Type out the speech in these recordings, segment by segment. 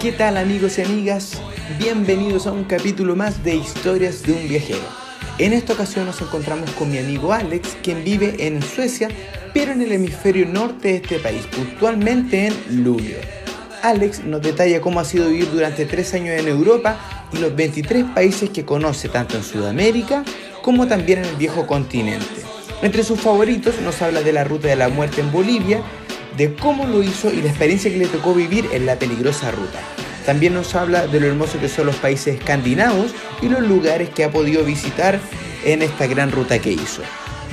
¿Qué tal amigos y amigas? Bienvenidos a un capítulo más de Historias de un viajero. En esta ocasión nos encontramos con mi amigo Alex, quien vive en Suecia, pero en el hemisferio norte de este país, puntualmente en Luleå. Alex nos detalla cómo ha sido vivir durante tres años en Europa y los 23 países que conoce tanto en Sudamérica como también en el viejo continente. Entre sus favoritos nos habla de la ruta de la muerte en Bolivia, de cómo lo hizo y la experiencia que le tocó vivir en la peligrosa ruta. También nos habla de lo hermoso que son los países escandinavos y los lugares que ha podido visitar en esta gran ruta que hizo.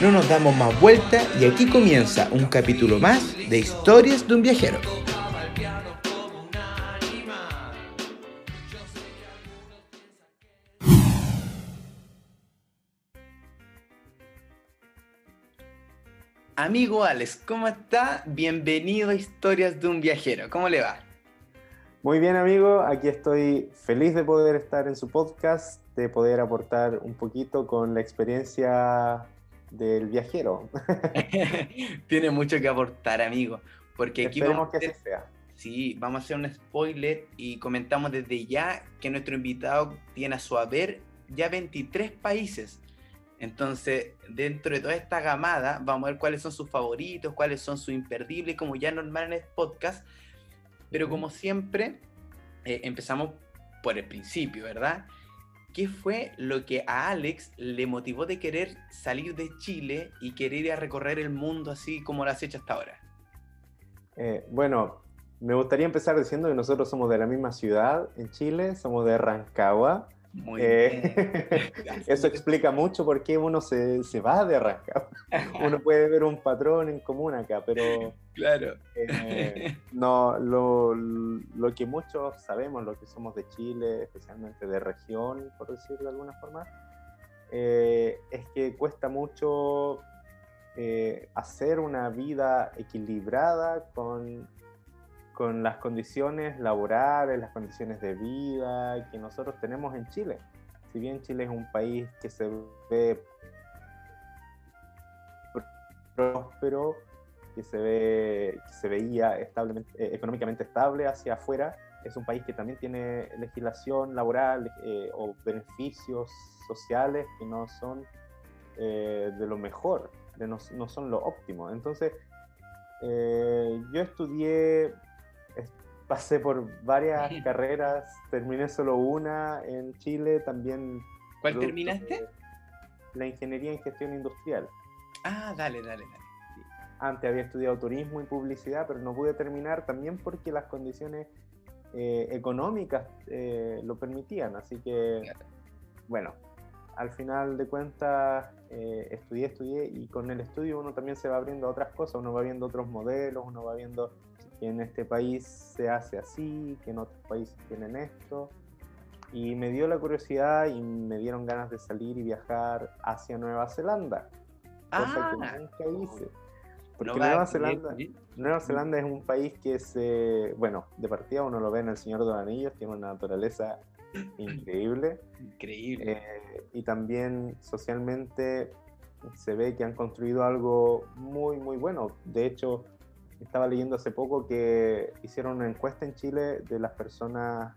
No nos damos más vuelta y aquí comienza un capítulo más de Historias de un viajero. Amigo Alex, ¿cómo está? Bienvenido a Historias de un viajero. ¿Cómo le va? Muy bien, amigo. Aquí estoy feliz de poder estar en su podcast, de poder aportar un poquito con la experiencia del viajero. Tiene mucho que aportar, amigo. Porque aquí vamos a que sea. Sí, vamos a hacer un spoiler y comentamos desde ya que nuestro invitado tiene a su haber ya 23 países entonces, dentro de toda esta gamada, vamos a ver cuáles son sus favoritos, cuáles son sus imperdibles, como ya normal en este podcast. Pero como siempre, eh, empezamos por el principio, ¿verdad? ¿Qué fue lo que a Alex le motivó de querer salir de Chile y querer ir a recorrer el mundo así como lo has hecho hasta ahora? Eh, bueno, me gustaría empezar diciendo que nosotros somos de la misma ciudad en Chile, somos de Rancagua. Muy eh, eso explica mucho por qué uno se, se va de arrancar. Uno puede ver un patrón en común acá, pero claro. Eh, no, lo, lo, que muchos sabemos, lo que somos de Chile, especialmente de región, por decirlo de alguna forma, eh, es que cuesta mucho hacer una vida equilibrada con con las condiciones laborales, las condiciones de vida que nosotros tenemos en Chile. Si bien Chile es un país que se ve próspero, que se, ve, se veía establemente, eh, económicamente estable hacia afuera, es un país que también tiene legislación laboral eh, o beneficios sociales que no son eh, de lo mejor, de no, no, son lo óptimo. Entonces, yo estudié pasé por varias carreras, terminé solo una en Chile, también... ¿Cuál terminaste? La ingeniería en gestión industrial. Ah, dale, dale, dale. Antes había estudiado turismo y publicidad, pero no pude terminar también porque las condiciones eh, económicas eh, lo permitían. Así que, bueno, al final de cuentas eh, estudié, estudié y con el estudio uno también se va abriendo a otras cosas, uno va viendo otros modelos, uno va viendo que en este país se hace así, que en otros países tienen esto. Y me dio la curiosidad y me dieron ganas de salir y viajar hacia Nueva Zelanda. Cosa que ah. nunca hice. Porque Nueva, Zelanda, Nueva Zelanda es un país que se, bueno, de partida uno lo ve en El Señor de los Anillos, tiene una naturaleza increíble. Increíble. Eh, y también socialmente se ve que han construido algo muy, muy bueno. De hecho, estaba leyendo hace poco que hicieron una encuesta en Chile de las personas,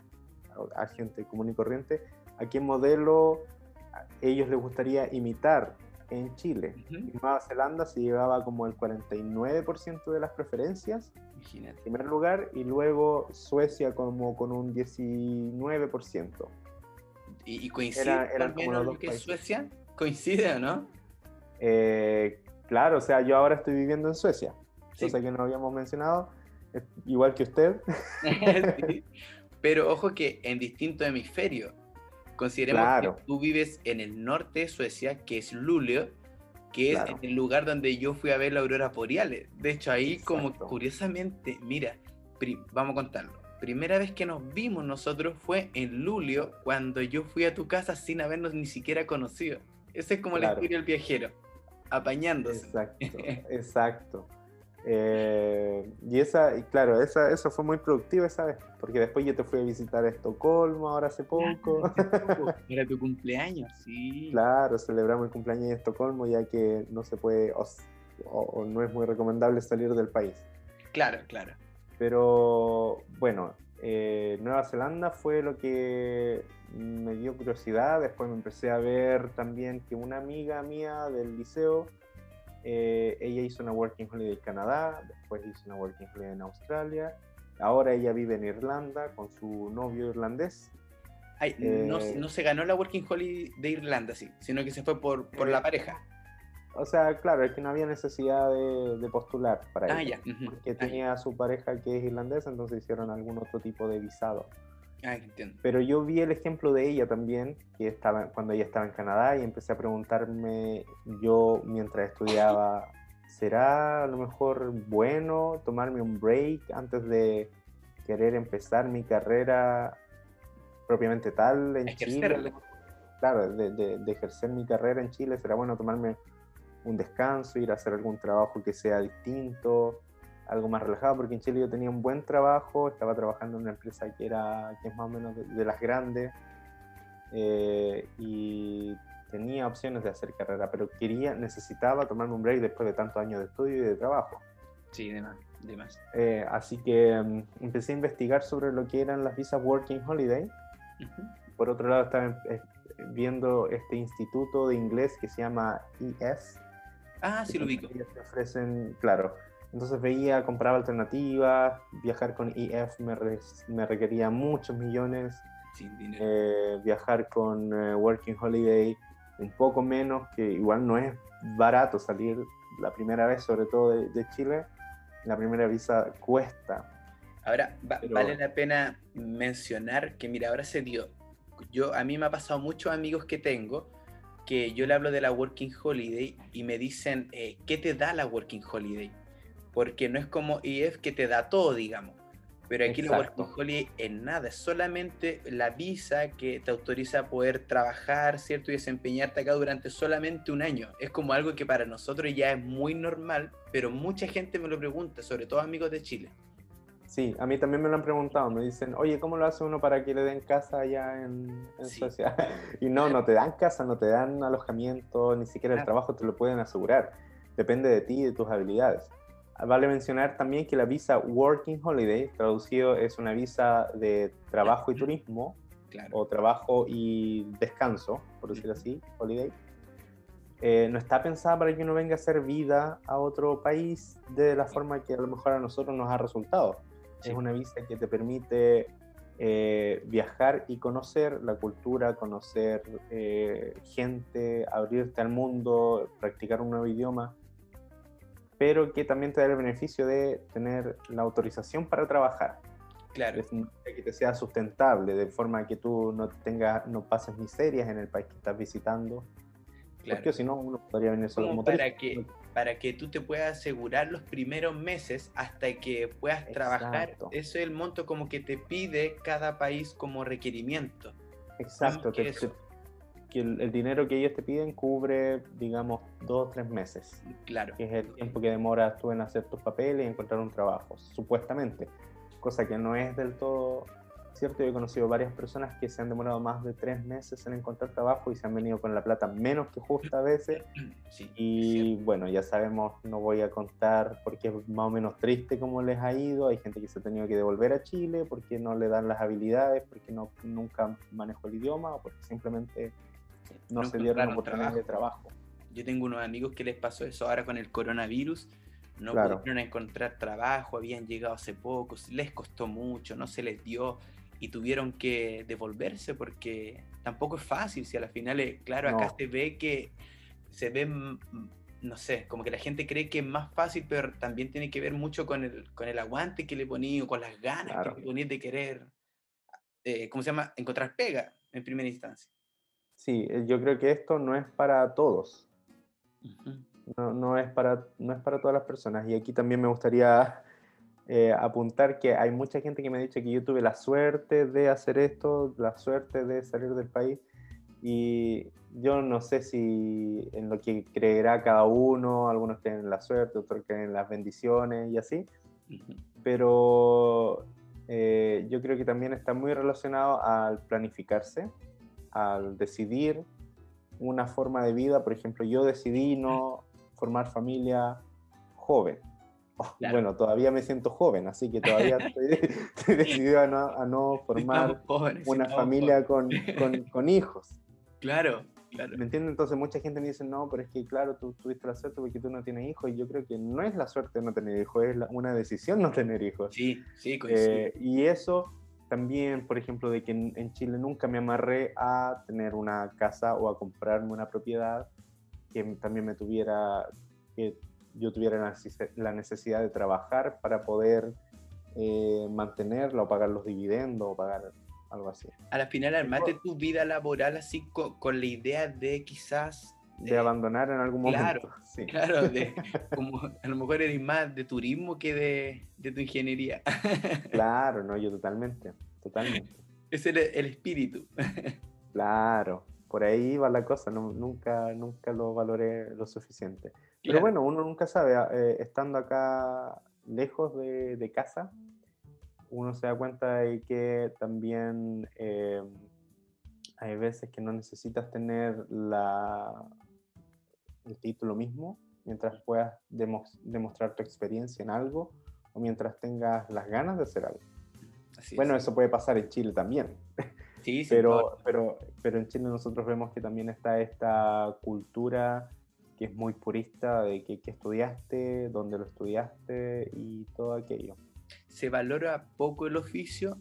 a gente común y corriente, a qué modelo ellos les gustaría imitar en Chile. En Nueva Zelanda se llevaba como el 49% de las preferencias en primer lugar y luego Suecia como con un 19%. ¿Y, coincide era, como que Suecia? ¿Coincide o no? Eh, claro, o sea, yo ahora estoy viviendo en Suecia cosa que no habíamos mencionado, igual que usted. Pero ojo que en distinto hemisferio. Consideremos que tú vives en el norte de Suecia, que es Luleå, que es el lugar donde yo fui a ver la aurora boreales. De hecho, ahí como curiosamente, mira, vamos a contarlo. Primera vez que nos vimos nosotros fue en Luleå, cuando yo fui a tu casa sin habernos ni siquiera conocido. Ese es como el espíritu del viajero, apañándose. Exacto, exacto. Eh, y esa, y claro, esa, eso fue muy productivo esa vez, porque después yo te fui a visitar a Estocolmo ahora hace poco. Era tu cumpleaños, sí. Claro, celebramos el cumpleaños en Estocolmo ya que no se puede o, no es muy recomendable salir del país. Claro, claro. Pero bueno, eh, Nueva Zelanda fue lo que me dio curiosidad. Después me empecé a ver también que una amiga mía del liceo, eh, ella hizo una Working Holiday en Canadá, después hizo una Working Holiday en Australia. Ahora ella vive en Irlanda con su novio irlandés. no, eh, no, se ganó la Working Holiday de Irlanda, sí, sino que se fue por, por la pareja. O sea, claro, es que no había necesidad de, postular para ah, ella. Porque ah, tenía a su pareja que es irlandesa, entonces hicieron algún otro tipo de visado. Ah, entiendo. Pero yo vi el ejemplo de ella también, que estaba cuando ella estaba en Canadá y empecé a preguntarme yo mientras estudiaba, ¿será a lo mejor bueno tomarme un break antes de querer empezar mi carrera propiamente tal en Chile? Claro, de, de ejercer mi carrera en Chile, ¿será bueno tomarme un descanso, ir a hacer algún trabajo que sea distinto, algo más relajado, porque en Chile yo tenía un buen trabajo, estaba trabajando en una empresa que, era, que es más o menos de, las grandes, eh, y tenía opciones de hacer carrera, pero quería, necesitaba tomarme un break después de tantos años de estudio y de trabajo. Sí, demás. demás. Eh, así que mm, empecé a investigar sobre lo que eran las visas Working Holiday. Por otro lado, estaba eh, viendo este instituto de inglés que se llama ES, Ah, sí lo ubico. te ofrecen, claro. Entonces veía, compraba alternativas, viajar con EF me, me requería muchos millones. Sin dinero. Eh, viajar con eh, Working Holiday un poco menos, que igual no es barato salir la primera vez, sobre todo de, Chile. La primera visa cuesta. Ahora, vale la pena mencionar que, mira, ahora se dio. Yo, a mí me ha pasado muchos amigos que tengo que yo le hablo de la Working Holiday y me dicen, eh, ¿qué te da la Working Holiday? Porque no es como EF que te da todo, digamos. Pero aquí la Working Holiday es nada, es solamente la visa que te autoriza a poder trabajar, ¿cierto? Y desempeñarte acá durante solamente un año. Es como algo que para nosotros ya es muy normal, pero mucha gente me lo pregunta, sobre todo amigos de Chile. Sí, a mí también me lo han preguntado, me dicen, oye, ¿cómo lo hace uno para que le den casa allá en, Suecia? Y no, no te dan casa, no te dan alojamiento, ni siquiera el trabajo te lo pueden asegurar. Depende de ti y de tus habilidades. Vale mencionar también que la visa Working Holiday, traducido, es una visa de trabajo y turismo, o trabajo y descanso, por decirlo así, holiday. Eh, no está pensada para que uno venga a hacer vida a otro país de la forma que a lo mejor a nosotros nos ha resultado. Es una visa que te permite eh, viajar y conocer la cultura, conocer eh, gente, abrirte al mundo, practicar un nuevo idioma, pero que también te da el beneficio de tener la autorización para trabajar. Claro. que te sea sustentable, de forma que tú no tengas, no pases miserias en el país que estás visitando. Claro. Porque si no, uno podría venir solo como, para que para que tú te puedas asegurar los primeros meses hasta que puedas trabajar. Eso es el monto como que te pide cada país como requerimiento. Exacto, que, el, dinero que ellos te piden cubre, digamos, dos o tres meses. Claro. Que es el tiempo que demoras tú en hacer tus papeles y encontrar un trabajo, supuestamente. Cosa que no es del todo cierto, yo he conocido varias personas que se han demorado más de tres meses en encontrar trabajo y se han venido con la plata menos que justa a veces. y bueno, ya sabemos, no voy a contar porque es más o menos triste cómo les ha ido. Hay gente que se ha tenido que devolver a Chile porque no le dan las habilidades, porque no, nunca manejó el idioma o porque simplemente no, se dieron oportunidades de trabajo. Yo tengo unos amigos que les pasó eso ahora con el coronavirus. No pudieron encontrar trabajo, habían llegado hace poco, les costó mucho, no se les dio y tuvieron que devolverse porque tampoco es fácil, si a las finales, claro, acá se ve que se ve, no sé, como que la gente cree que es más fácil, pero también tiene que ver mucho con el, con el aguante que le ponía o con las ganas que le ponía de querer, eh, ¿cómo se llama? Encontrar pega en primera instancia. Sí, eh, yo creo que esto no es para todos. no, no, es para, no es para todas las personas. Y aquí también me gustaría eh, apuntar que hay mucha gente que me ha dicho que yo tuve la suerte de hacer esto, la suerte de salir del país. Y yo no sé si en lo que creerá cada uno, algunos creen en la suerte, otros creen en las bendiciones y así, pero eh, yo creo que también está muy relacionado al planificarse, al decidir una forma de vida, por ejemplo, yo decidí no formar familia joven, Bueno, todavía me siento joven, así que todavía estoy, decidido a no, formar una familia con, con, hijos. Claro, claro. ¿Me entiendes? Entonces mucha gente me dice, no, pero es que claro, tú tuviste la suerte porque tú no tienes hijos, y yo creo que no es la suerte no tener hijos, es una decisión no tener hijos. Sí, sí, eh, y eso también, por ejemplo, de que en, Chile nunca me amarré a tener una casa o a comprarme una propiedad que también me tuviera, que yo tuviera la necesidad de trabajar para poder eh, mantenerla o pagar los dividendos o pagar algo así. A la final armaste tu vida laboral así con, la idea de quizás... De, abandonar en algún momento. Claro, sí. claro de, como a lo mejor eres más de turismo que de, de tu ingeniería. claro, no, yo totalmente, totalmente. Es el, el espíritu. claro, por ahí va la cosa, nunca, nunca lo valoré lo suficiente. Pero bueno, uno nunca sabe, ah, eh, estando acá lejos de, de, casa, uno se da cuenta de que también eh, hay veces que no necesitas tener la, el título mismo mientras puedas demostrar tu experiencia en algo o mientras tengas las ganas de hacer algo. bueno, eso puede pasar en Chile también. Sí, pero, pero, pero en Chile nosotros vemos que también está esta cultura que es muy purista de que, estudiaste, dónde lo estudiaste y todo aquello. Se valora poco el oficio,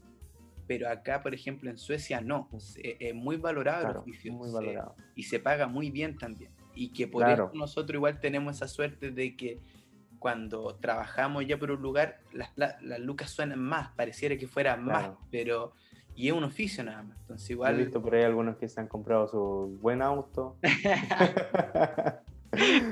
pero acá, por ejemplo, en Suecia no. Es, muy valorado el oficio. Muy valorado. y se paga muy bien también. Y que por eso nosotros igual tenemos esa suerte de que cuando trabajamos ya por un lugar, las, las lucas suenan más, pareciera que fuera más, pero y es un oficio nada más. Entonces igual... He visto por ahí algunos que se han comprado su buen auto.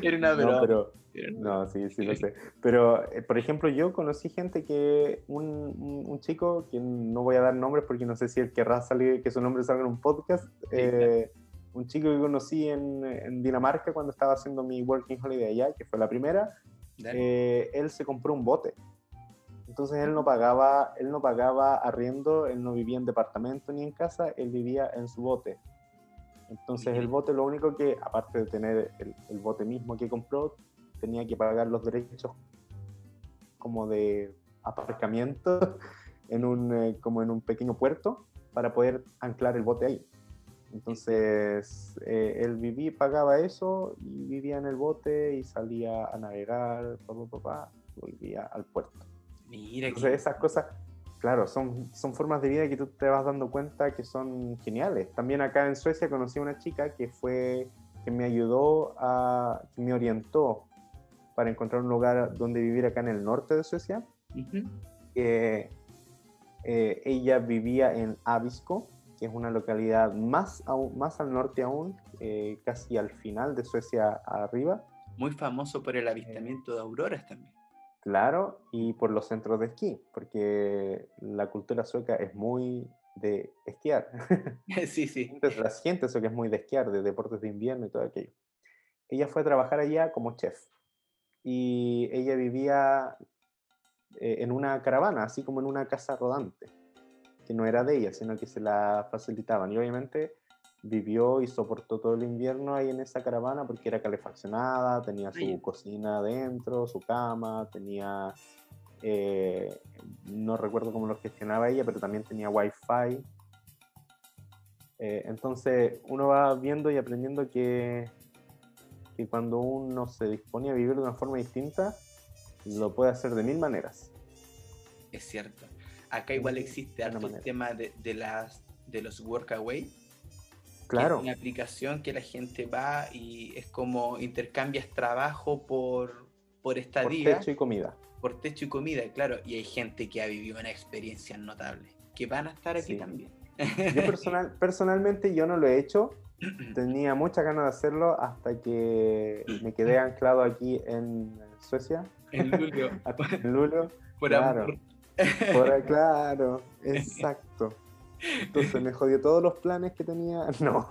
Era una broma. No, pero, no, sí, sí lo sé. Pero, eh, por ejemplo, yo conocí gente que, un, un, chico, que no voy a dar nombres porque no sé si él querrá salir, que su nombre salga en un podcast, eh, un chico que conocí en, en, Dinamarca cuando estaba haciendo mi Working Holiday allá, que fue la primera, eh, él se compró un bote. Entonces él no pagaba, él no pagaba arriendo, él no vivía en departamento ni en casa, él vivía en su bote. Entonces el bote lo único que, aparte de tener el, bote mismo que compró, tenía que pagar los derechos como de aparcamiento en un, eh, como en un pequeño puerto para poder anclar el bote ahí. Entonces eh, él vivía, pagaba eso y vivía en el bote y salía a navegar, papá, papá, volvía al puerto. Mira, Entonces, esas cosas, claro, son, son formas de vida que tú te vas dando cuenta que son geniales. También acá en Suecia conocí a una chica que fue, que me ayudó a, que me orientó para encontrar un lugar donde vivir acá en el norte de Suecia. Eh, ella vivía en Abisko, que es una localidad más, más al norte aún, eh, casi al final de Suecia arriba. Muy famoso por el avistamiento de auroras también. Claro, y por los centros de esquí, porque la cultura sueca es muy de esquiar. Sí, sí. Entonces, la gente sueca es muy de esquiar, de deportes de invierno y todo aquello. Ella fue a trabajar allá como chef y ella vivía eh, en una caravana, así como en una casa rodante, que no era de ella, sino que se la facilitaban. Y obviamente vivió y soportó todo el invierno ahí en esa caravana porque era calefaccionada, tenía su cocina adentro, su cama, tenía, eh, no recuerdo cómo lo gestionaba ella, pero también tenía wifi. Eh, entonces uno va viendo y aprendiendo que, que cuando uno se dispone a vivir de una forma distinta, lo puede hacer de mil maneras. Es cierto. Acá igual existe el tema de, de, las, de los workaway Claro. Es una aplicación que la gente va y es como intercambias trabajo por, por estadía. Por techo y comida. Por techo y comida, claro. Y hay gente que ha vivido una experiencia notable, que van a estar aquí también. Yo personal, personalmente yo no lo he hecho. Tenía muchas ganas de hacerlo hasta que me quedé anclado aquí en Suecia. En Lulio. en Lulio. Por claro. Por, claro, exacto. Entonces me jodió todos los planes que tenía. No,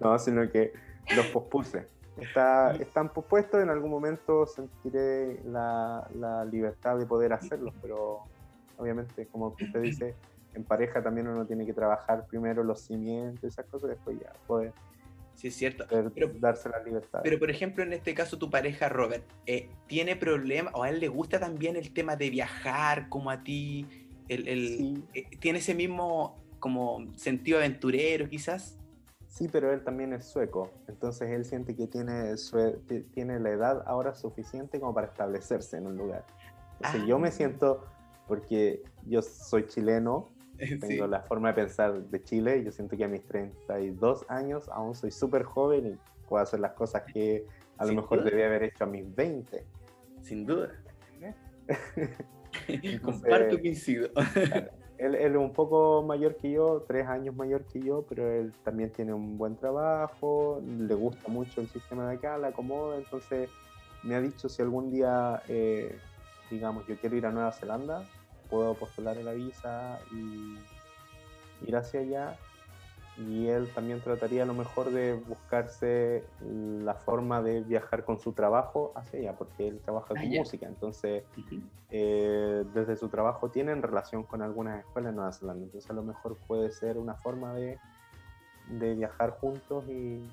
no, sino que los pospuse. Está, están pospuestos, en algún momento sentiré la, la libertad de poder hacerlos, pero obviamente, como usted dice, en pareja también uno tiene que trabajar primero los cimientos, esas cosas, después ya poder Sí, es cierto. Pero, darse la libertad. Pero, por ejemplo, en este caso, tu pareja Robert, eh, ¿tiene problema o a él le gusta también el tema de viajar como a ti? El, el eh, ¿Tiene ese mismo como sentido aventurero quizás? Sí, pero él también es sueco, entonces él siente que tiene, tiene la edad ahora suficiente como para establecerse en un lugar. Entonces yo me ah. siento, porque yo soy chileno, tengo la forma de pensar de Chile, yo siento que a mis 32 años aún soy súper joven y puedo hacer las cosas que a lo mejor debía haber hecho a mis 20. Sin duda. Comparto que incido. él, es un poco mayor que yo, tres años mayor que yo, pero él también tiene un buen trabajo, le gusta mucho el sistema de acá, la acomoda, entonces me ha dicho si algún día, eh, digamos, yo quiero ir a Nueva Zelanda, puedo postular la visa y ir hacia allá. Y él también trataría a lo mejor de buscarse la forma de viajar con su trabajo hacia allá, porque él trabaja con ah, música, entonces eh, desde su trabajo tienen relación con algunas escuelas en Nueva Zelanda, entonces a lo mejor puede ser una forma de, de viajar juntos y...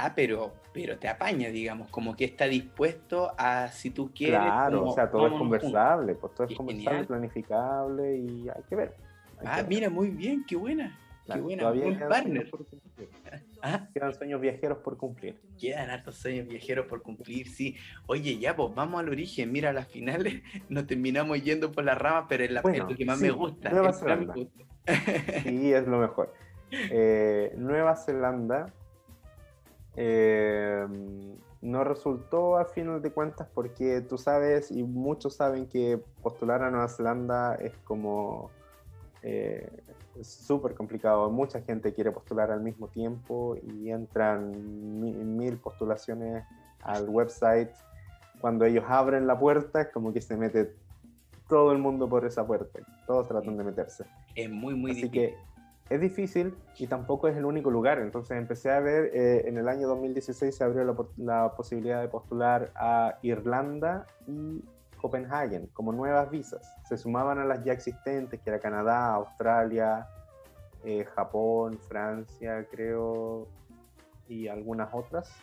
Ah, pero, pero te apaña, digamos, como que está dispuesto a, si tú quieres... Claro, o sea, todo es conversable, pues todo es conversable, planificable y hay que ver. ah, mira, muy bien, qué buena. Qué buena, un partner. ¿Ah? Quedan sueños viajeros por cumplir. Quedan hartos sueños viajeros por cumplir, sí. Oye, ya, pues vamos al origen. Mira, a las finales nos terminamos yendo por la rama, pero es, la, lo que más me gusta. Nueva Zelanda. sí, es lo mejor. Eh, Nueva Zelanda eh, no resultó a final de cuentas porque tú sabes y muchos saben que postular a Nueva Zelanda es como eh, súper complicado. Mucha gente quiere postular al mismo tiempo y entran mil, postulaciones al website. Cuando ellos abren la puerta, es como que se mete todo el mundo por esa puerta. Todos tratan de meterse. Es muy, muy Así que es difícil y tampoco es el único lugar. Entonces empecé a ver, eh, en el año 2016 se abrió la, la, posibilidad de postular a Irlanda y Copenhagen como nuevas visas. Se sumaban a las ya existentes, que era Canadá, Australia, eh, Japón, Francia, creo, y algunas otras.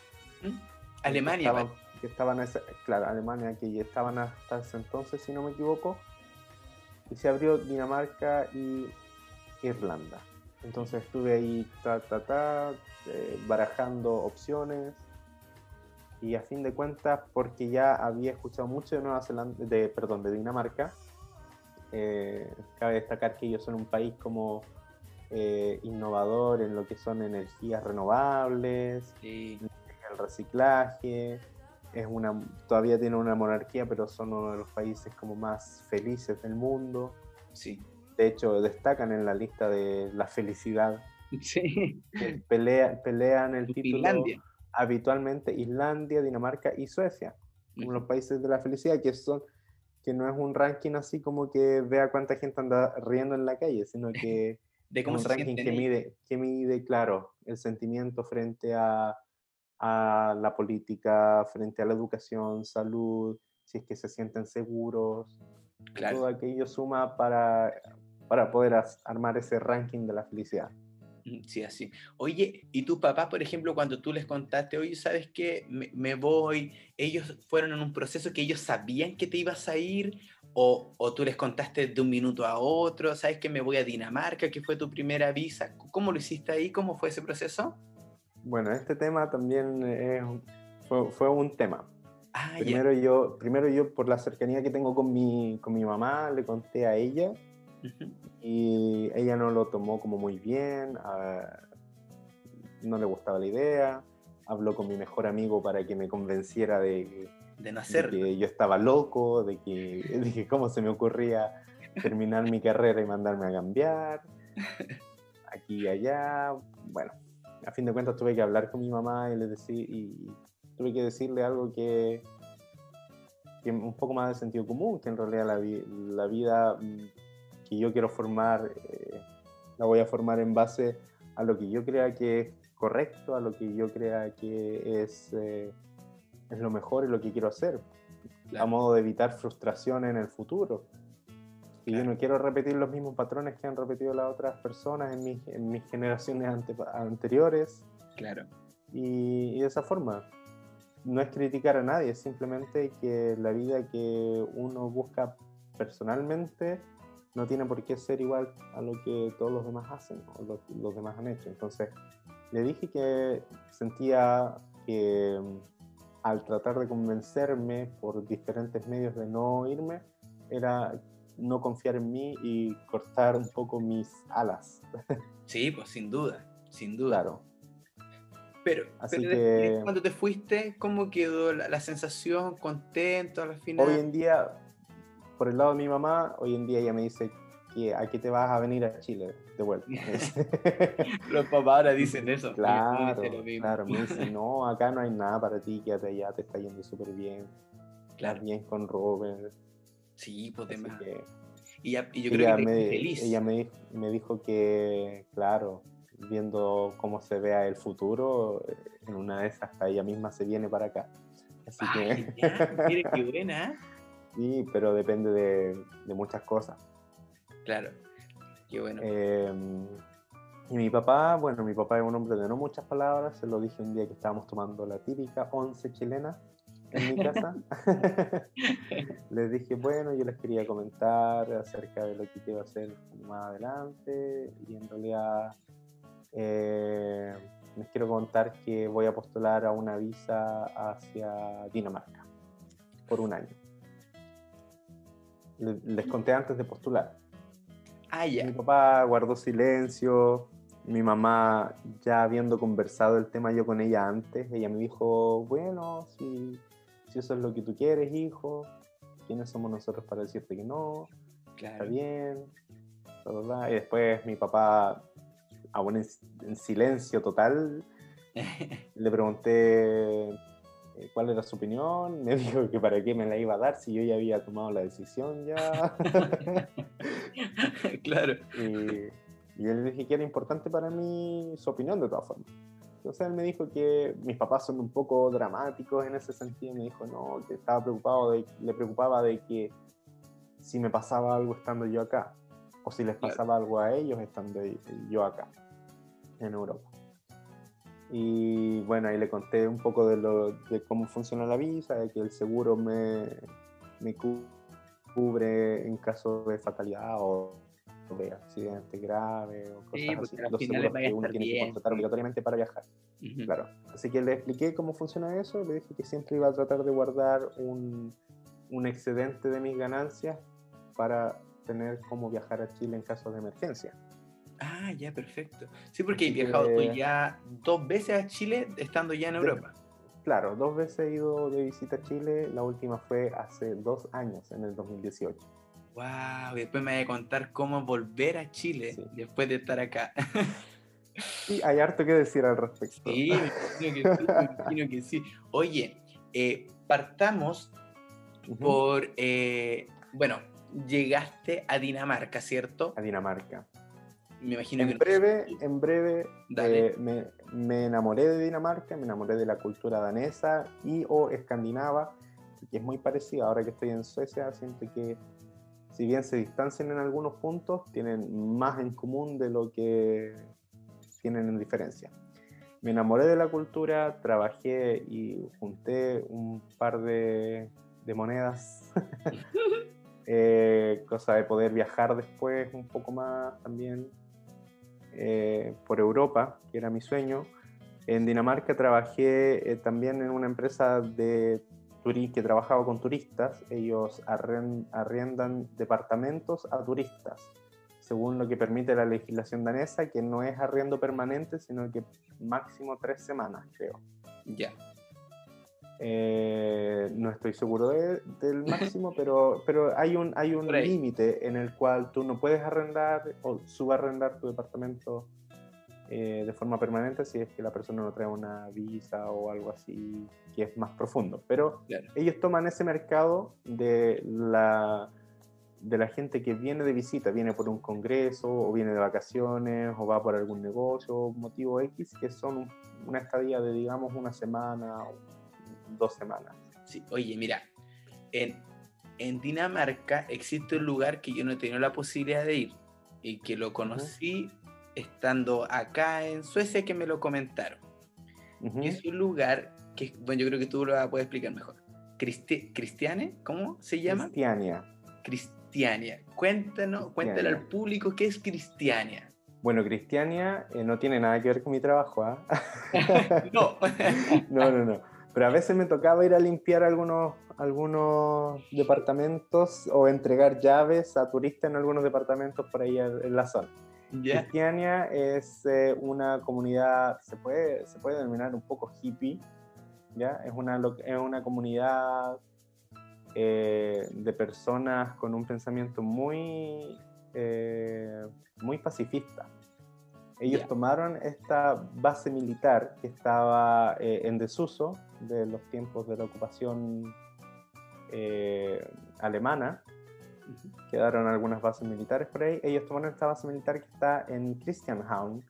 ¿Mm? Alemania. Que estaban, claro, Alemania, que ya estaban hasta ese entonces, si no me equivoco. Y se abrió Dinamarca y Irlanda. Entonces estuve ahí, ta, ta, ta, eh, barajando opciones y a fin de cuentas, porque ya había escuchado mucho de Nueva Zelanda, de, perdón, de Dinamarca, eh, cabe destacar que ellos son un país como eh, innovador en lo que son energías renovables, el reciclaje, es una, todavía tiene una monarquía, pero son uno de los países como más felices del mundo. Sí. De hecho, destacan en la lista de la felicidad. Sí. Pelea, pelean el título habitualmente Islandia, Dinamarca y Suecia, como los países de la felicidad, que son que no es un ranking así como que vea cuánta gente anda riendo en la calle, sino que de cómo es un ranking que mide, que mide, claro, el sentimiento frente a, a, la política, frente a la educación, salud, si es que se sienten seguros. Todo aquello suma para, para poder armar ese ranking de la felicidad. Sí, así. Oye, ¿y tus papás, por ejemplo, cuando tú les contaste, oye, ¿sabes qué? Me, voy, ellos fueron en un proceso que ellos sabían que te ibas a ir, o, o, tú les contaste de un minuto a otro, ¿sabes que me voy a Dinamarca, que fue tu primera visa? ¿Cómo lo hiciste ahí? ¿Cómo fue ese proceso? Bueno, este tema también fue, fue, un tema. Ah, primero, yo, primero yo, por la cercanía que tengo con mi, con mi mamá, le conté a ella y ella no lo tomó como muy bien, ah, no le gustaba la idea, habló con mi mejor amigo para que me convenciera de, de, nacer. que yo estaba loco, de que dije cómo se me ocurría terminar mi carrera y mandarme a cambiar, aquí y allá. Bueno, a fin de cuentas tuve que hablar con mi mamá y, le decir, y tuve que decirle algo que, que un poco más de sentido común, que en realidad la, la vida mm, que yo quiero formar, eh, la voy a formar en base a lo que yo crea que es correcto, a lo que yo crea que es, eh, es lo mejor y lo que quiero hacer, a modo de evitar frustración en el futuro. Y yo no quiero repetir los mismos patrones que han repetido las otras personas en mis, en mis generaciones anteriores. Claro. y, de esa forma. No es criticar a nadie, es simplemente que la vida que uno busca personalmente no tiene por qué ser igual a lo que todos los demás hacen o lo, los demás han hecho. Entonces, le dije que sentía que mm, al tratar de convencerme por diferentes medios de no irme, era no confiar en mí y cortar un poco mis alas. Sí, pues sin duda, sin duda. Claro. Pero, Así que... cuando te fuiste, ¿cómo quedó la, sensación? ¿Contento al final? Hoy en día, por el lado de mi mamá, hoy en día ella me dice que aquí te vas a venir a Chile de vuelta. Los papás ahora dicen eso. Claro, claro, me dicen, no, acá no hay nada para ti, quédate allá, te está yendo súper bien. Claro. Bien con Robert. Sí, pues y, yo creo que me, feliz. Ella me, me dijo que, claro, viendo cómo se vea el futuro, en una de esas ella misma se viene para acá. Así que... Ya, qué buena. Sí, pero depende de, de, muchas cosas. Claro, qué bueno. Em, y mi papá, bueno, mi papá es un hombre de no muchas palabras, se lo dije un día que estábamos tomando la típica once chilena en mi casa. les dije, bueno, yo les quería comentar acerca de lo que quiero hacer más adelante y en realidad eh, les quiero contar que voy a postular a una visa hacia Dinamarca por un año. Les, conté antes de postular. Ah, ya. Mi papá guardó silencio. Mi mamá, ya habiendo conversado el tema yo con ella antes, ella me dijo, bueno, si si eso es lo que tú quieres, hijo, ¿quiénes somos nosotros para decirte que no? Está bien. Y después mi papá, aún en, silencio total, le pregunté eh, cuál era su opinión. Me dijo que para qué me la iba a dar si yo ya había tomado la decisión ya. claro. Y, y yo le dije que era importante para mí su opinión de todas formas. Entonces él me dijo que mis papás son un poco dramáticos en ese sentido. Me dijo, no, que estaba preocupado, de, le preocupaba de que si me pasaba algo estando yo acá, o si les pasaba algo a ellos estando yo acá, en Europa. Y bueno, ahí le conté un poco de, lo, de cómo funciona la visa, de que el seguro me, me cubre en caso de fatalidad o de accidente grave o cosas así. Los seguros que uno tiene que contratar obligatoriamente para viajar. Claro. Así que le expliqué cómo funciona eso, le dije que siempre iba a tratar de guardar un, un excedente de mis ganancias para tener cómo viajar a Chile en caso de emergencia. Ah, ya, perfecto. Sí, porque he viajado ya dos veces a Chile estando ya en Europa. claro, dos veces he ido de visita a Chile, la última fue hace dos años, en el 2018. Wow, después me voy a contar cómo volver a Chile después de estar acá. Sí, hay harto que decir al respecto. Sí, me imagino que sí, me imagino que sí. Oye, eh, partamos por, eh, bueno, llegaste a Dinamarca, ¿cierto? A Dinamarca. Me imagino en que breve, en breve, eh, me, me, enamoré de Dinamarca, me enamoré de la cultura danesa y o escandinava, que es muy parecida. Ahora que estoy en Suecia, siento que si bien se distancian en algunos puntos, tienen más en común de lo que tienen en diferencia. Me enamoré de la cultura, trabajé y junté un par de, monedas, eh, cosa de poder viajar después un poco más también eh, por Europa, que era mi sueño. En Dinamarca trabajé eh, también en una empresa de que trabajaba con turistas, ellos arriendan departamentos a turistas, según lo que permite la legislación danesa, que no es arriendo permanente, sino que máximo tres semanas, creo. Ya. Eh, no estoy seguro del máximo, pero, pero hay un, hay un límite en el cual tú no puedes arrendar o subarrendar tu departamento eh, de forma permanente si es que la persona no trae una visa o algo así que es más profundo. Pero ellos toman ese mercado de la, de la gente que viene de visita, viene por un congreso o viene de vacaciones o va por algún negocio, motivo X, que son una estadía de digamos una semana o dos semanas. Sí, oye, mira, en, en Dinamarca existe un lugar que yo no he tenido la posibilidad de ir y que lo conocí estando acá en Suecia que me lo comentaron. Es un lugar que, bueno, yo creo que tú lo puedes explicar mejor. Cristi- ¿Cristiane? ¿Cómo se llama? Cristiania. Cristiania. Cuéntanos, cuéntale al público qué es Cristiania. Bueno, Cristiania eh, no tiene nada que ver con mi trabajo, ¿ah? no. No, no, no. Pero a veces me tocaba ir a limpiar algunos, algunos departamentos o entregar llaves a turistas en algunos departamentos por ahí en la zona. ya. Cristiania es eh, una comunidad, se puede, se puede denominar un poco hippie, ¿ya? Es una, es una comunidad eh, de personas con un pensamiento muy, eh, muy pacifista. Ellos Ya. tomaron esta base militar que estaba eh, en desuso de los tiempos de la ocupación eh, alemana, quedaron algunas bases militares por ahí. Ellos tomaron esta base militar que está en Christianhavn,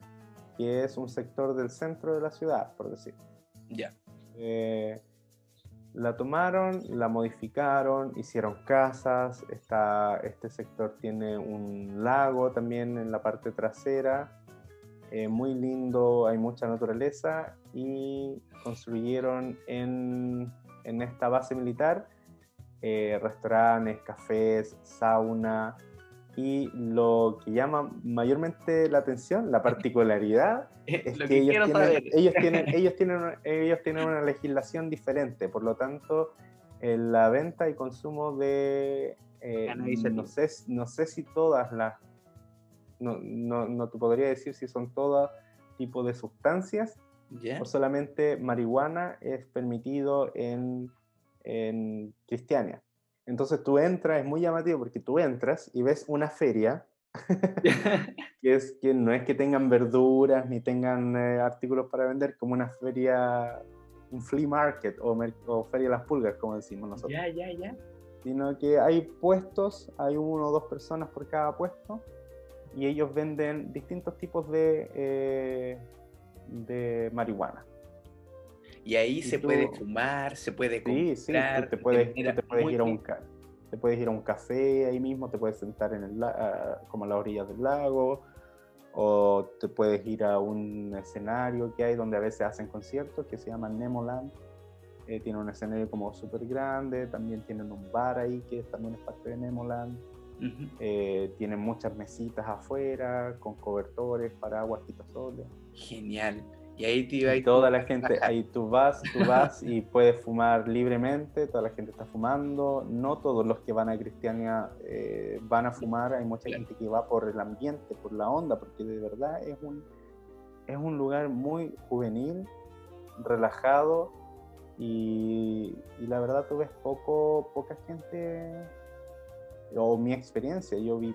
que es un sector del centro de la ciudad, por decir. Ya. Eh, la tomaron, la modificaron, hicieron casas. Está, este sector tiene un lago también en la parte trasera. eh, muy lindo, hay mucha naturaleza. Y construyeron en, en esta base militar eh, restaurantes, cafés, sauna. Y lo que llama mayormente la atención, la particularidad, es que, que ellos, tienen, ellos, tienen, ellos, tienen, ellos tienen una legislación diferente, por lo tanto, la venta y consumo de... eh, Cannabis no, sé, no sé si todas las... No, no, no te podría decir si son todo tipo de sustancias ¿Ya? o solamente marihuana es permitido en, en Cristiania. Entonces tú entras, es muy llamativo porque tú entras y ves una feria que es que no es que tengan verduras ni tengan eh, artículos para vender como una feria, un flea market o, o feria de las pulgas, como decimos nosotros, ya, ya, ya. sino que hay puestos, hay uno o dos personas por cada puesto y ellos venden distintos tipos de, eh, de marihuana. Y ahí Y se tú- puede fumar, se puede Sí, sí, comprar. tú te puedes, tú te puedes ir a un te puedes ir a un café ahí mismo, te puedes sentar en el la- ah, como a las orillas del lago, o te puedes ir a un escenario que hay donde a veces hacen conciertos que se llama Nemoland. Eh, tiene un escenario como súper grande, también tienen un bar ahí que también es parte de Nemoland. Ujú. Eh, tienen muchas mesitas afuera con cobertores, paraguas, quitasoles. Genial. Y ahí te iba Y toda la gente, ahí tú vas, tú vas y puedes fumar libremente, toda la gente está fumando, no todos los que van a Cristiania eh, van a fumar, hay mucha gente que va por el ambiente, por la onda, porque de verdad es un, es un lugar muy juvenil, relajado y, y la verdad tú ves poco, poca gente, o mi experiencia, yo vi,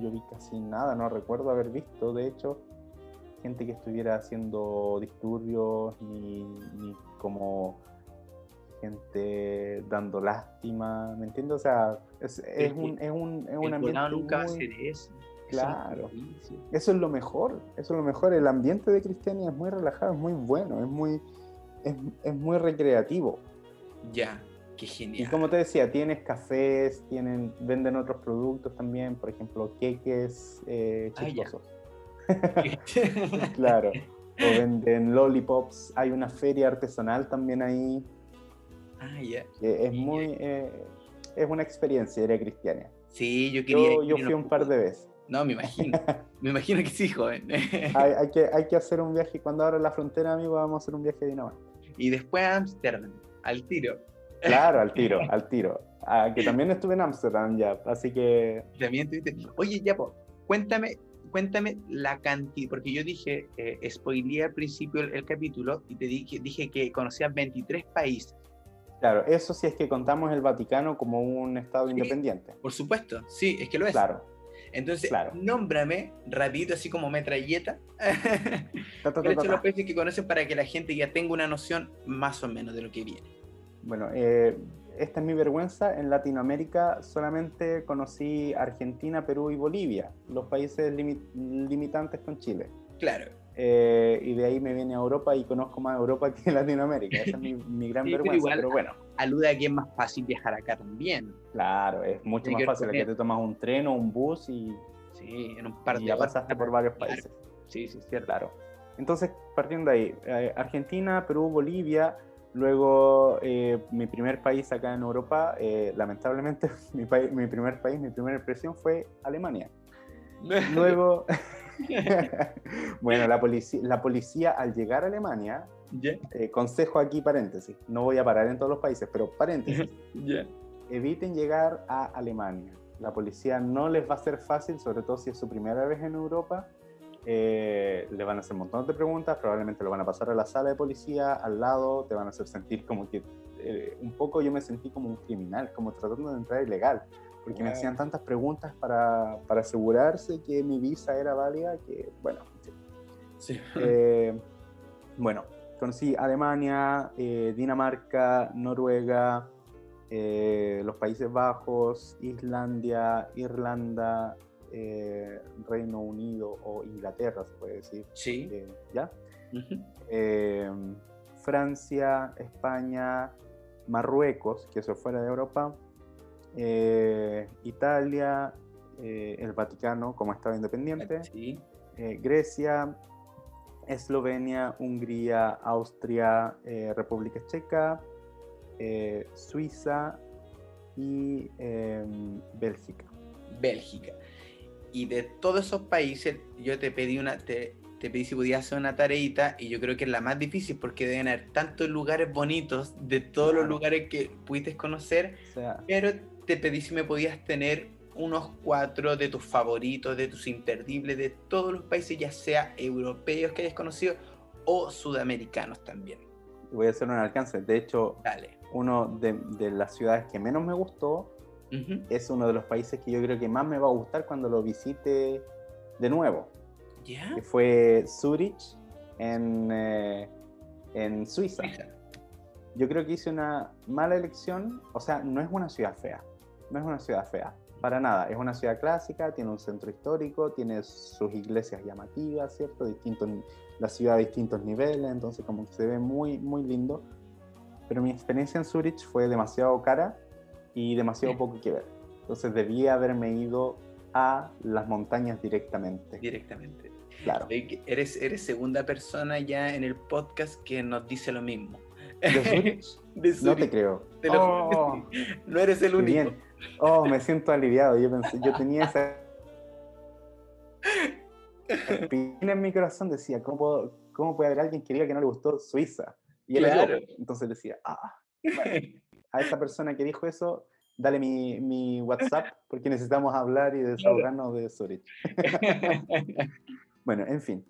yo vi casi nada, no recuerdo haber visto, de hecho, gente que estuviera haciendo disturbios, ni, ni como gente dando lástima, ¿me entiendes? O sea, es, un, es un, es un El ambiente nunca muy- hacer eso. Claro. Eso. Eso es lo mejor, eso es lo mejor. El ambiente de Cristiania es muy relajado, es muy bueno, es muy, es, es muy recreativo. Ya, qué Y genial. como te decía, tienes cafés, tienen, venden otros productos también, por ejemplo, queques eh, Ah. Claro. O venden lollipops. Hay una feria artesanal también ahí. ah, ya. es Y- muy. eh, es una experiencia ir a Cristiania. Sí, yo quería. Yo, yo fui un par de veces. No, me imagino. me imagino que sí, joven. Hay, hay que, hay que hacer un viaje. Cuando abra la frontera, amigo, vamos a hacer un viaje a Dinamarca. y después a Ámsterdam, al tiro. Claro, al tiro, al tiro. Ah, que también estuve en Ámsterdam ya. Así que. También tuviste- Oye, ya, po, cuéntame, cuéntame la cantidad, porque yo dije, eh, spoileé al principio el, el capítulo y te dije, dije que conocías 23 países. Claro, eso sí es que contamos el Vaticano como un estado Sí. independiente. Por supuesto, sí, es que lo es. Claro. Entonces, claro. nómbrame rapidito, así como metralleta, Ta, ta, ta, cuáles son los países que conocen para que la gente ya tenga una noción más o menos de lo que viene. Bueno, eh, esta es mi vergüenza. En Latinoamérica solamente conocí Argentina, Perú y Bolivia, los países limi- limitantes con Chile. Claro. Eh, y de ahí me viene a Europa y conozco más Europa que Latinoamérica. Esa es mi, mi gran Sí, pero vergüenza. igual- Pero bueno, Alude a que es más fácil viajar acá también. claro, es mucho Tiene más que fácil. Que te tomas un tren o un bus y, Sí, en un par y ya pasaste por varios Claro. países. Sí, sí, cierto. Claro. Entonces, partiendo de ahí, eh, Argentina, Perú, Bolivia, luego eh, mi primer país acá en Europa, eh, lamentablemente mi, país, mi primer país, mi primera impresión fue Alemania. Luego, bueno, la policía, la policía al llegar a Alemania, eh, consejo aquí paréntesis, no voy a parar en todos los países, pero paréntesis, eviten llegar a Alemania. La policía no les va a ser fácil, sobre todo si es su primera vez en Europa. Eh, le van a hacer un montón de preguntas, probablemente lo van a pasar a la sala de policía, al lado, te van a hacer sentir como que eh, un poco yo me sentí como un criminal, como tratando de entrar ilegal porque me hacían tantas preguntas para, para, asegurarse que mi visa era válida que, bueno. Sí. Eh, bueno, conocí Alemania, eh, Dinamarca, Noruega, eh, los Países Bajos, Islandia, Irlanda, Reino Unido o Inglaterra, se puede decir. Sí. ¿Ya? Francia, España, Marruecos, que eso fuera de Europa, eh, Italia, eh, el Vaticano como Estado independiente, eh, Grecia, Eslovenia, Hungría, Austria, República Checa, Suiza y em, Bélgica. Bélgica. Y de todos esos países, yo te pedí una, te, te pedí si podías hacer una tareita y yo creo que es la más difícil porque deben haber tantos lugares bonitos de todos los lugares que pudiste conocer, pero te pedí si me podías tener unos cuatro de tus favoritos, de tus imperdibles, de todos los países, ya sea europeos que hayas conocido o sudamericanos también. Voy a hacer un alcance. De hecho, Dale. uno de, las ciudades que menos me gustó es uno de los países que yo creo que más me va a gustar cuando lo visite de nuevo. ¿Ya? Que fue Zurich en, eh, en Suiza. Yo creo que hice una mala elección. O sea, no es una ciudad fea no es una ciudad fea, para nada. Es una ciudad clásica, tiene un centro histórico, tiene sus iglesias llamativas, ¿cierto? Distintos, la ciudad a distintos niveles, entonces como que se ve muy, muy lindo. Pero mi experiencia en Zurich fue demasiado cara y demasiado poco que ver. Entonces debía haberme ido a las montañas directamente. Directamente. Claro. Eres, eres segunda persona ya en el podcast que nos dice lo mismo. ¿De Zurich? No te creo. Oh. no eres el único. Bien. Oh, me siento aliviado. Yo pensé, yo tenía esa. en mi corazón decía, ¿cómo, puedo, ¿cómo puede haber alguien que diga que no le gustó Suiza? Y él claro. Entonces decía, ah, a esa persona que dijo eso, dale mi, mi WhatsApp porque necesitamos hablar y desahogarnos de Zurich. bueno, en fin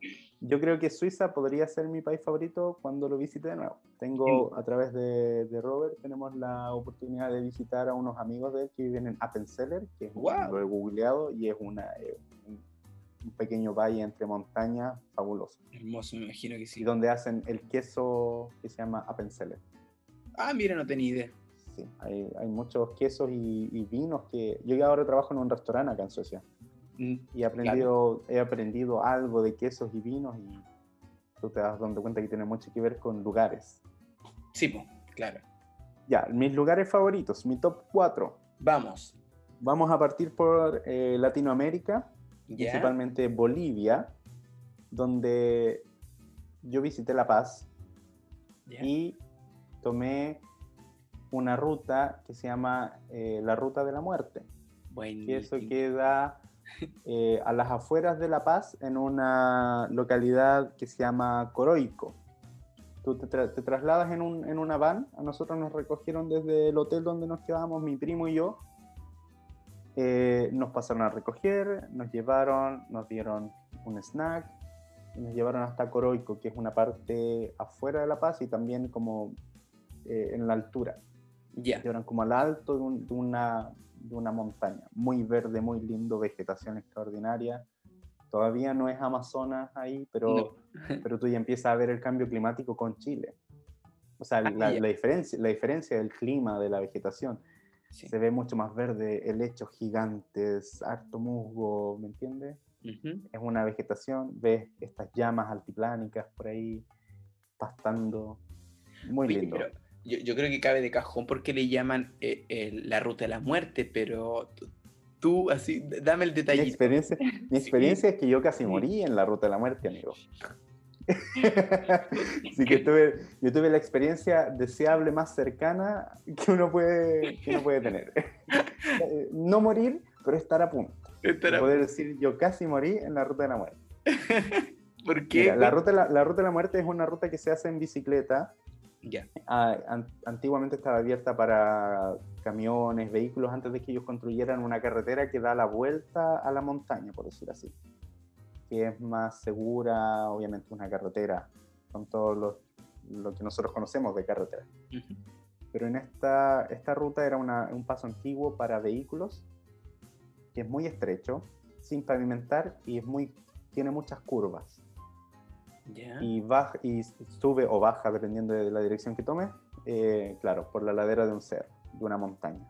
yo creo que Suiza podría ser mi país favorito cuando lo visite de nuevo. Tengo, a través de, Robert, tenemos la oportunidad de visitar a unos amigos de él que viven en Appenzeller, que es, lo he googleado, y es una, eh, un, pequeño valle entre montañas fabuloso. Hermoso, me imagino que sí. Y donde hacen el queso que se llama Appenzeller. Ah, mira, no tenía idea. Sí, hay, hay muchos quesos y, y, vinos que... Yo ahora trabajo en un restaurante acá en Suecia y he aprendido, he aprendido algo de quesos y vinos y tú te das dando cuenta que tiene mucho que ver con lugares. Sí, claro. Ya, mis lugares favoritos, mi top 4. Vamos. Vamos a partir por eh, Latinoamérica, principalmente Bolivia, donde yo visité La Paz y tomé una ruta que se llama eh, la Ruta de la Muerte. Y eso queda eh, a las afueras de La Paz, en una localidad que se llama Coroico. Tú te, trasladas en, un, en, una van, a nosotros nos recogieron desde el hotel donde nos quedábamos, mi primo y yo. Eh, nos pasaron a recoger, nos llevaron, nos dieron un snack, y nos llevaron hasta Coroico, que es una parte afuera de La Paz y también como eh, en la altura. Ya. Llevaron como al alto de, de, una, de una montaña, muy verde, muy lindo, vegetación extraordinaria. Todavía no es Amazonas ahí, pero, pero tú ya empiezas a ver el cambio climático con Chile. O sea, la, diferencia, la diferencia del clima, de la vegetación. Se ve mucho más verde, helechos gigantes, harto musgo, ¿me entiendes? Es una vegetación, ves estas llamas altiplánicas por ahí pastando. Muy lindo yo, creo que cabe de cajón porque le llaman eh, la ruta de la muerte, pero tú, así, dame el detalle. Mi experiencia, mi experiencia es que yo casi morí en la ruta de la muerte, amigo. Así que tuve, yo tuve la experiencia deseable más cercana que uno puede, que uno puede tener. no morir, pero estar a punto. Estar a poder decir, yo casi morí en la ruta de la muerte. ¿Por qué? la, ruta, la, ruta de la muerte es una ruta que se hace en bicicleta. Ya. Ah, antiguamente estaba abierta para camiones, vehículos, antes de que ellos construyeran una carretera que da la vuelta a la montaña, por decir así que es más segura, obviamente una carretera, con todo lo, lo que nosotros conocemos de carretera. Pero en esta, esta ruta era una, un paso antiguo para vehículos, que es muy estrecho, sin pavimentar y es muy, tiene muchas curvas. Y, baja, y sube o baja, dependiendo de la dirección que tome, eh, claro, por la ladera de un cerro, de una montaña.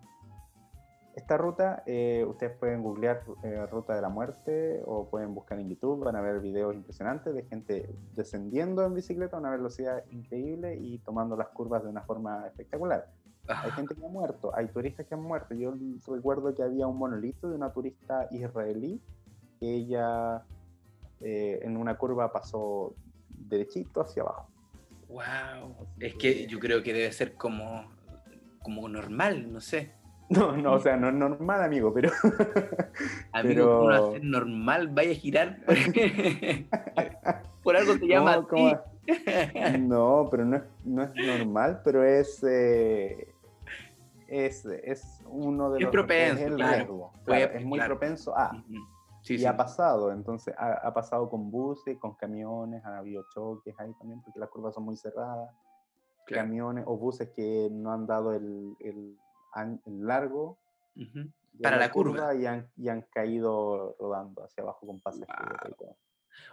Esta ruta, eh, ustedes pueden googlear eh, Ruta de la Muerte o pueden buscar en YouTube, van a ver videos impresionantes de gente descendiendo en bicicleta a una velocidad increíble y tomando las curvas de una forma espectacular. Hay gente que ha muerto, hay turistas que han muerto. Yo recuerdo que había un monolito de una turista israelí que ella eh, en una curva pasó derechito hacia abajo. ¡Wow! Es que yo creo que debe ser como, como normal, no sé. No, no, o sea, no es normal, amigo, pero. Amigo, pero... uno normal, vaya a girar. Por algo te llama. No, no pero no es, no es, normal, pero es. Eh, es, es uno de es los. Propenso, es el riesgo. es muy propenso a. sí, y ha pasado, entonces ha, ha, pasado con buses, con camiones, ha habido choques ahí también, porque las curvas son muy cerradas. Camiones o buses que no han dado el, el largo para la, curva, Y, han, y, han, caído rodando hacia abajo con pases.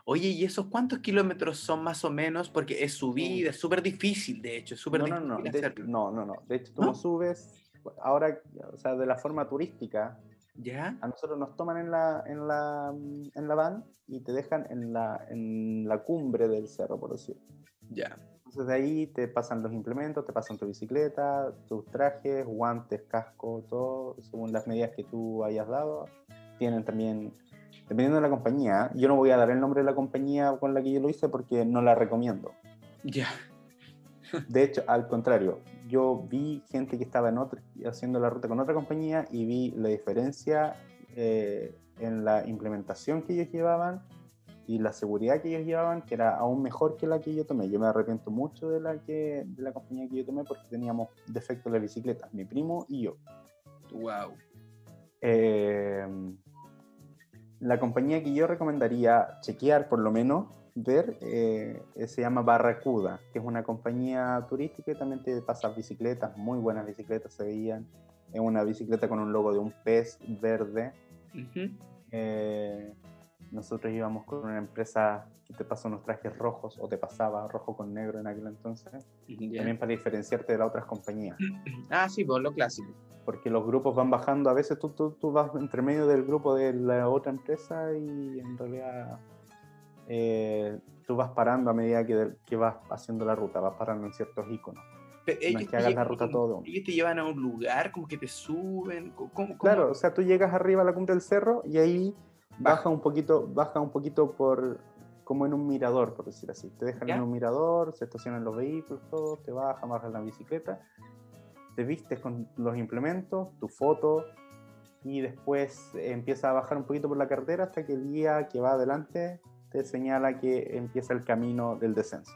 Oye, ¿y esos cuántos kilómetros son más o menos? Porque es subida, es súper difícil, de hecho, es súper no, difícil. No, no, de, no, no, no. De hecho, tú no subes, ahora, o sea, de la forma turística, ¿Ya? A nosotros nos toman en la, en la, en la van y te dejan en la, en la cumbre del cerro, por decir. Ya. Entonces de ahí te pasan los implementos, te pasan tu bicicleta, tus trajes, guantes, casco, todo, según las medidas que tú hayas dado. Tienen también, dependiendo de la compañía, yo no voy a dar el nombre de la compañía con la que yo lo hice porque no la recomiendo. Ya. De hecho, al contrario, yo vi gente que estaba en otra, haciendo la ruta con otra compañía y vi la diferencia eh, en la implementación que ellos llevaban y la seguridad que ellos llevaban, que era aún mejor que la que yo tomé. Yo me arrepiento mucho de la, que, de la compañía que yo tomé porque teníamos defectos de bicicleta, mi primo y yo. ¡Wow! Eh, la compañía que yo recomendaría chequear, por lo menos, ver, eh, se llama Barracuda, que es una compañía turística y también te pasa bicicletas, muy buenas bicicletas se veían. Es una bicicleta con un logo de un pez verde. Nosotros íbamos con una empresa que te pasó unos trajes rojos o te pasaba rojo con negro en aquel entonces, también para diferenciarte de las otras compañías. Ah, sí, por pues, lo clásico. Porque los grupos van bajando, a veces tú, tú, tú vas entre medio del grupo de la otra empresa y en realidad eh, tú vas parando a medida que, que, vas haciendo la ruta, vas parando en ciertos iconos. Pero ellos, que hagas la ruta todo. ellos te llevan a un lugar, como que te suben. ¿cómo, Claro, o sea, tú llegas arriba a la cumbre del cerro y ahí baja un poquito, baja un poquito por como en un mirador, por decir así. Te dejan en un mirador, se estacionan los vehículos, todos, te bajan, bajas la bicicleta, te vistes con los implementos, tu foto, y después empieza a bajar un poquito por la carretera hasta que el guía que va adelante te señala que empieza el camino del descenso.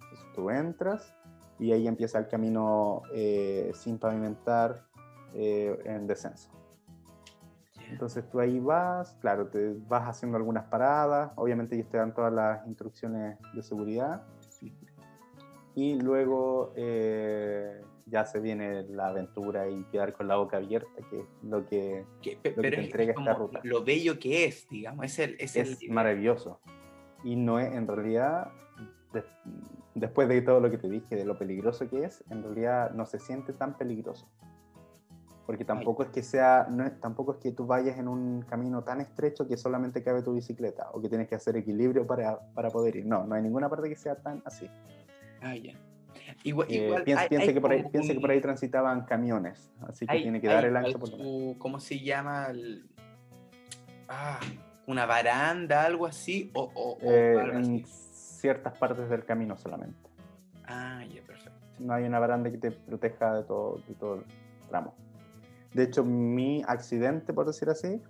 Entonces tú entras y ahí empieza el camino eh, sin pavimentar eh, en descenso. Entonces tú ahí vas, claro, te vas haciendo algunas paradas, obviamente ellos te dan todas las instrucciones de seguridad y luego eh, ya se viene la aventura y quedar con la boca abierta, que es lo que, te entrega esta ruta. Lo bello que es, digamos, es, el, es, es maravilloso. Y no es, en realidad, después de todo lo que te dije de lo peligroso que es, en realidad no se siente tan peligroso porque tampoco es que sea, no tampoco es que tú vayas en un camino tan estrecho que solamente cabe tu bicicleta o que tienes que hacer equilibrio para, para poder ir. No, no hay ninguna parte que sea tan así. Ah, ya. Igual, eh, piense, que por ahí, piense que por ahí transitaban camiones, así que tiene que dar el ancho. Por ¿Cómo se llama? Ah, una baranda, algo así, o, o, eh, ciertas partes del camino solamente. Ah, ya, perfecto. No hay una baranda que te proteja de todo, de todo el tramo. De hecho, mi accidente, por decir así,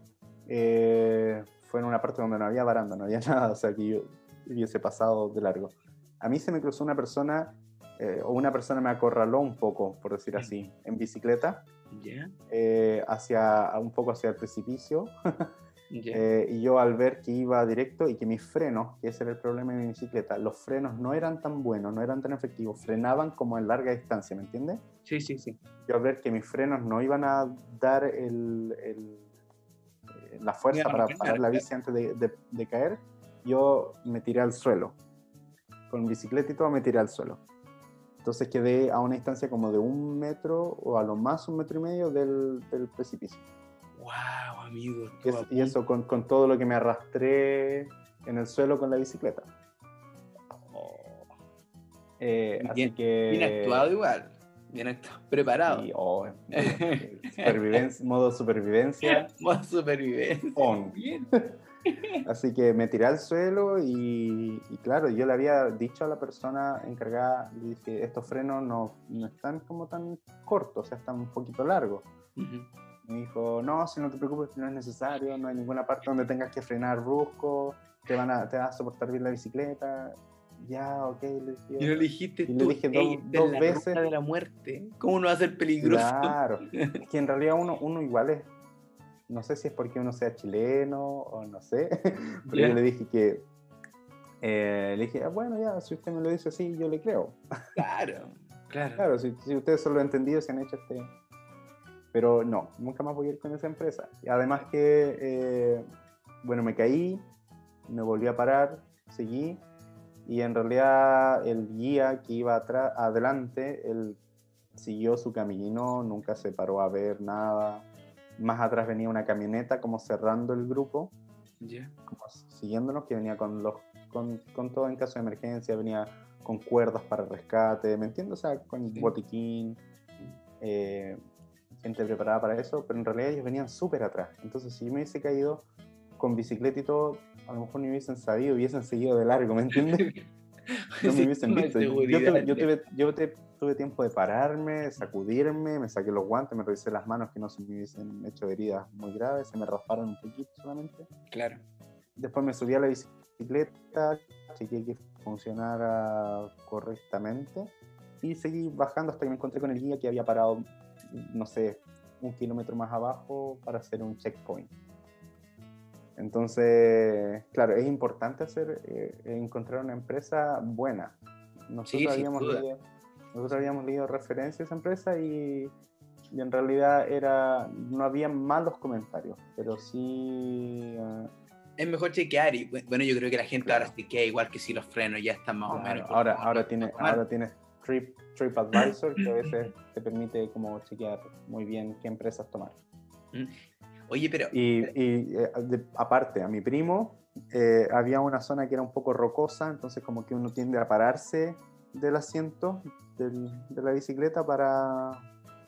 eh, fue en una parte donde no había baranda, no había nada, o sea que yo hubiese pasado de largo. A mí se me cruzó una persona, eh, o una persona me acorraló un poco, por decir así, en bicicleta, Ya, eh, hacia, un poco hacia el precipicio. ya. Eh, y yo al ver que iba directo y que mis frenos, que ese era el problema de mi bicicleta, los frenos no eran tan buenos, no eran tan efectivos, frenaban como en larga distancia, ¿me entiendes? Sí, sí, sí. Yo al ver que mis frenos no iban a dar el, el- la fuerza para parar la bici antes de, de- de caer, yo me tiré al suelo. Con bicicleta y todo me tiré al suelo. Entonces quedé a una distancia como de un metro o a lo más un metro y medio del, del precipicio. Wow, amigo. Y eso, a y eso con, con todo lo que me arrastré en el suelo con la bicicleta. punto. Eh, Bien- así que... Bien actuado igual. Bien actuado. Preparado. y, oh, eh, supervivencia, modo supervivencia. Modo supervivencia. On. Bien. Así que me tiré al suelo y, y claro, yo le había dicho a la persona encargada, le dije, estos frenos no, no están como tan cortos, o sea, están un poquito largos. Ujú. Me dijo, no, si no te preocupes, no es necesario, no hay ninguna parte donde tengas que frenar brusco, te, van a, te va a soportar bien la bicicleta. Ya, ok, le dije. Y no le dijiste Y le tú, dije "Ey, dos- dos la veces". de la muerte. ¿Cómo no va a ser peligroso? Claro, que en realidad uno, uno igual es, no sé si es porque uno sea chileno o no sé, pero yo le dije que, eh, le dije, "Ah, bueno, ya, si usted me lo dice así, yo le creo. Claro, claro. Claro, si, si ustedes solo han entendido, se han hecho este... Pero no, nunca más voy a ir con esa empresa. Además que, eh, bueno, me caí, me volví a parar, seguí, y en realidad el guía que iba atrás, adelante, él siguió su camino, nunca se paró a ver nada. Más atrás venía una camioneta como cerrando el grupo, Ya. como siguiéndonos, que venía con, los, con, con todo en caso de emergencia, venía con cuerdas para rescate, ¿me entiendes? O sea, con Sí. botiquín, eh, gente preparada para eso, pero en realidad ellos venían súper atrás. Entonces, si yo me hubiese caído con bicicleta y todo, a lo mejor no hubiesen sabido, hubiesen seguido de largo, ¿me entiendes? No me hubiesen visto. Yo te- tuve tiempo de pararme, sacudirme, me saqué los guantes, me revisé las manos que no se me hubiesen hecho heridas muy graves, se me rasparon un poquito solamente. Claro. Después me subí a la bicicleta, chequeé que funcionara correctamente y seguí bajando hasta que me encontré con el guía que había parado, no sé, un kilómetro más abajo para hacer un checkpoint. Entonces, claro, es importante hacer, eh, encontrar una empresa buena. Nosotros, Sí, habíamos nosotros habíamos leído referencias a esa empresa y, y en realidad era, no había malos comentarios, pero sí... eh, Es mejor chequear y bueno, yo creo que la gente Claro. ahora se queda igual que si los frenos ya están más o Claro, menos. ahora, ahora, tiene, ahora tienes Trip, TripAdvisor que a veces te permite como chequear muy bien qué empresas tomar. Oye, pero Y, y, eh, de- aparte, a mi primo eh, había una zona que era un poco rocosa, entonces como que uno tiende a pararse del asiento del- de la bicicleta para,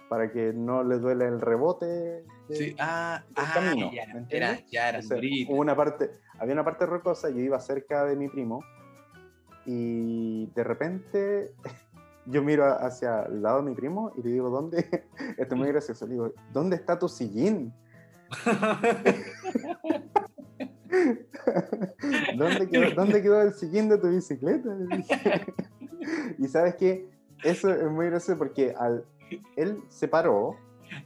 para que no le duele el rebote. de- sí, ah, del ah, camino, ya, ¿me era, ya eran O sea, una parte, había una parte rocosa, yo iba cerca de mi primo y de repente yo miro hacia el lado de mi primo y le digo, ¿dónde? Esto es muy gracioso, le digo, ¿dónde está tu sillín? ¿Dónde quedó, ¿Dónde quedó el sillín de tu bicicleta? Y sabes que eso es muy gracioso porque al, él se paró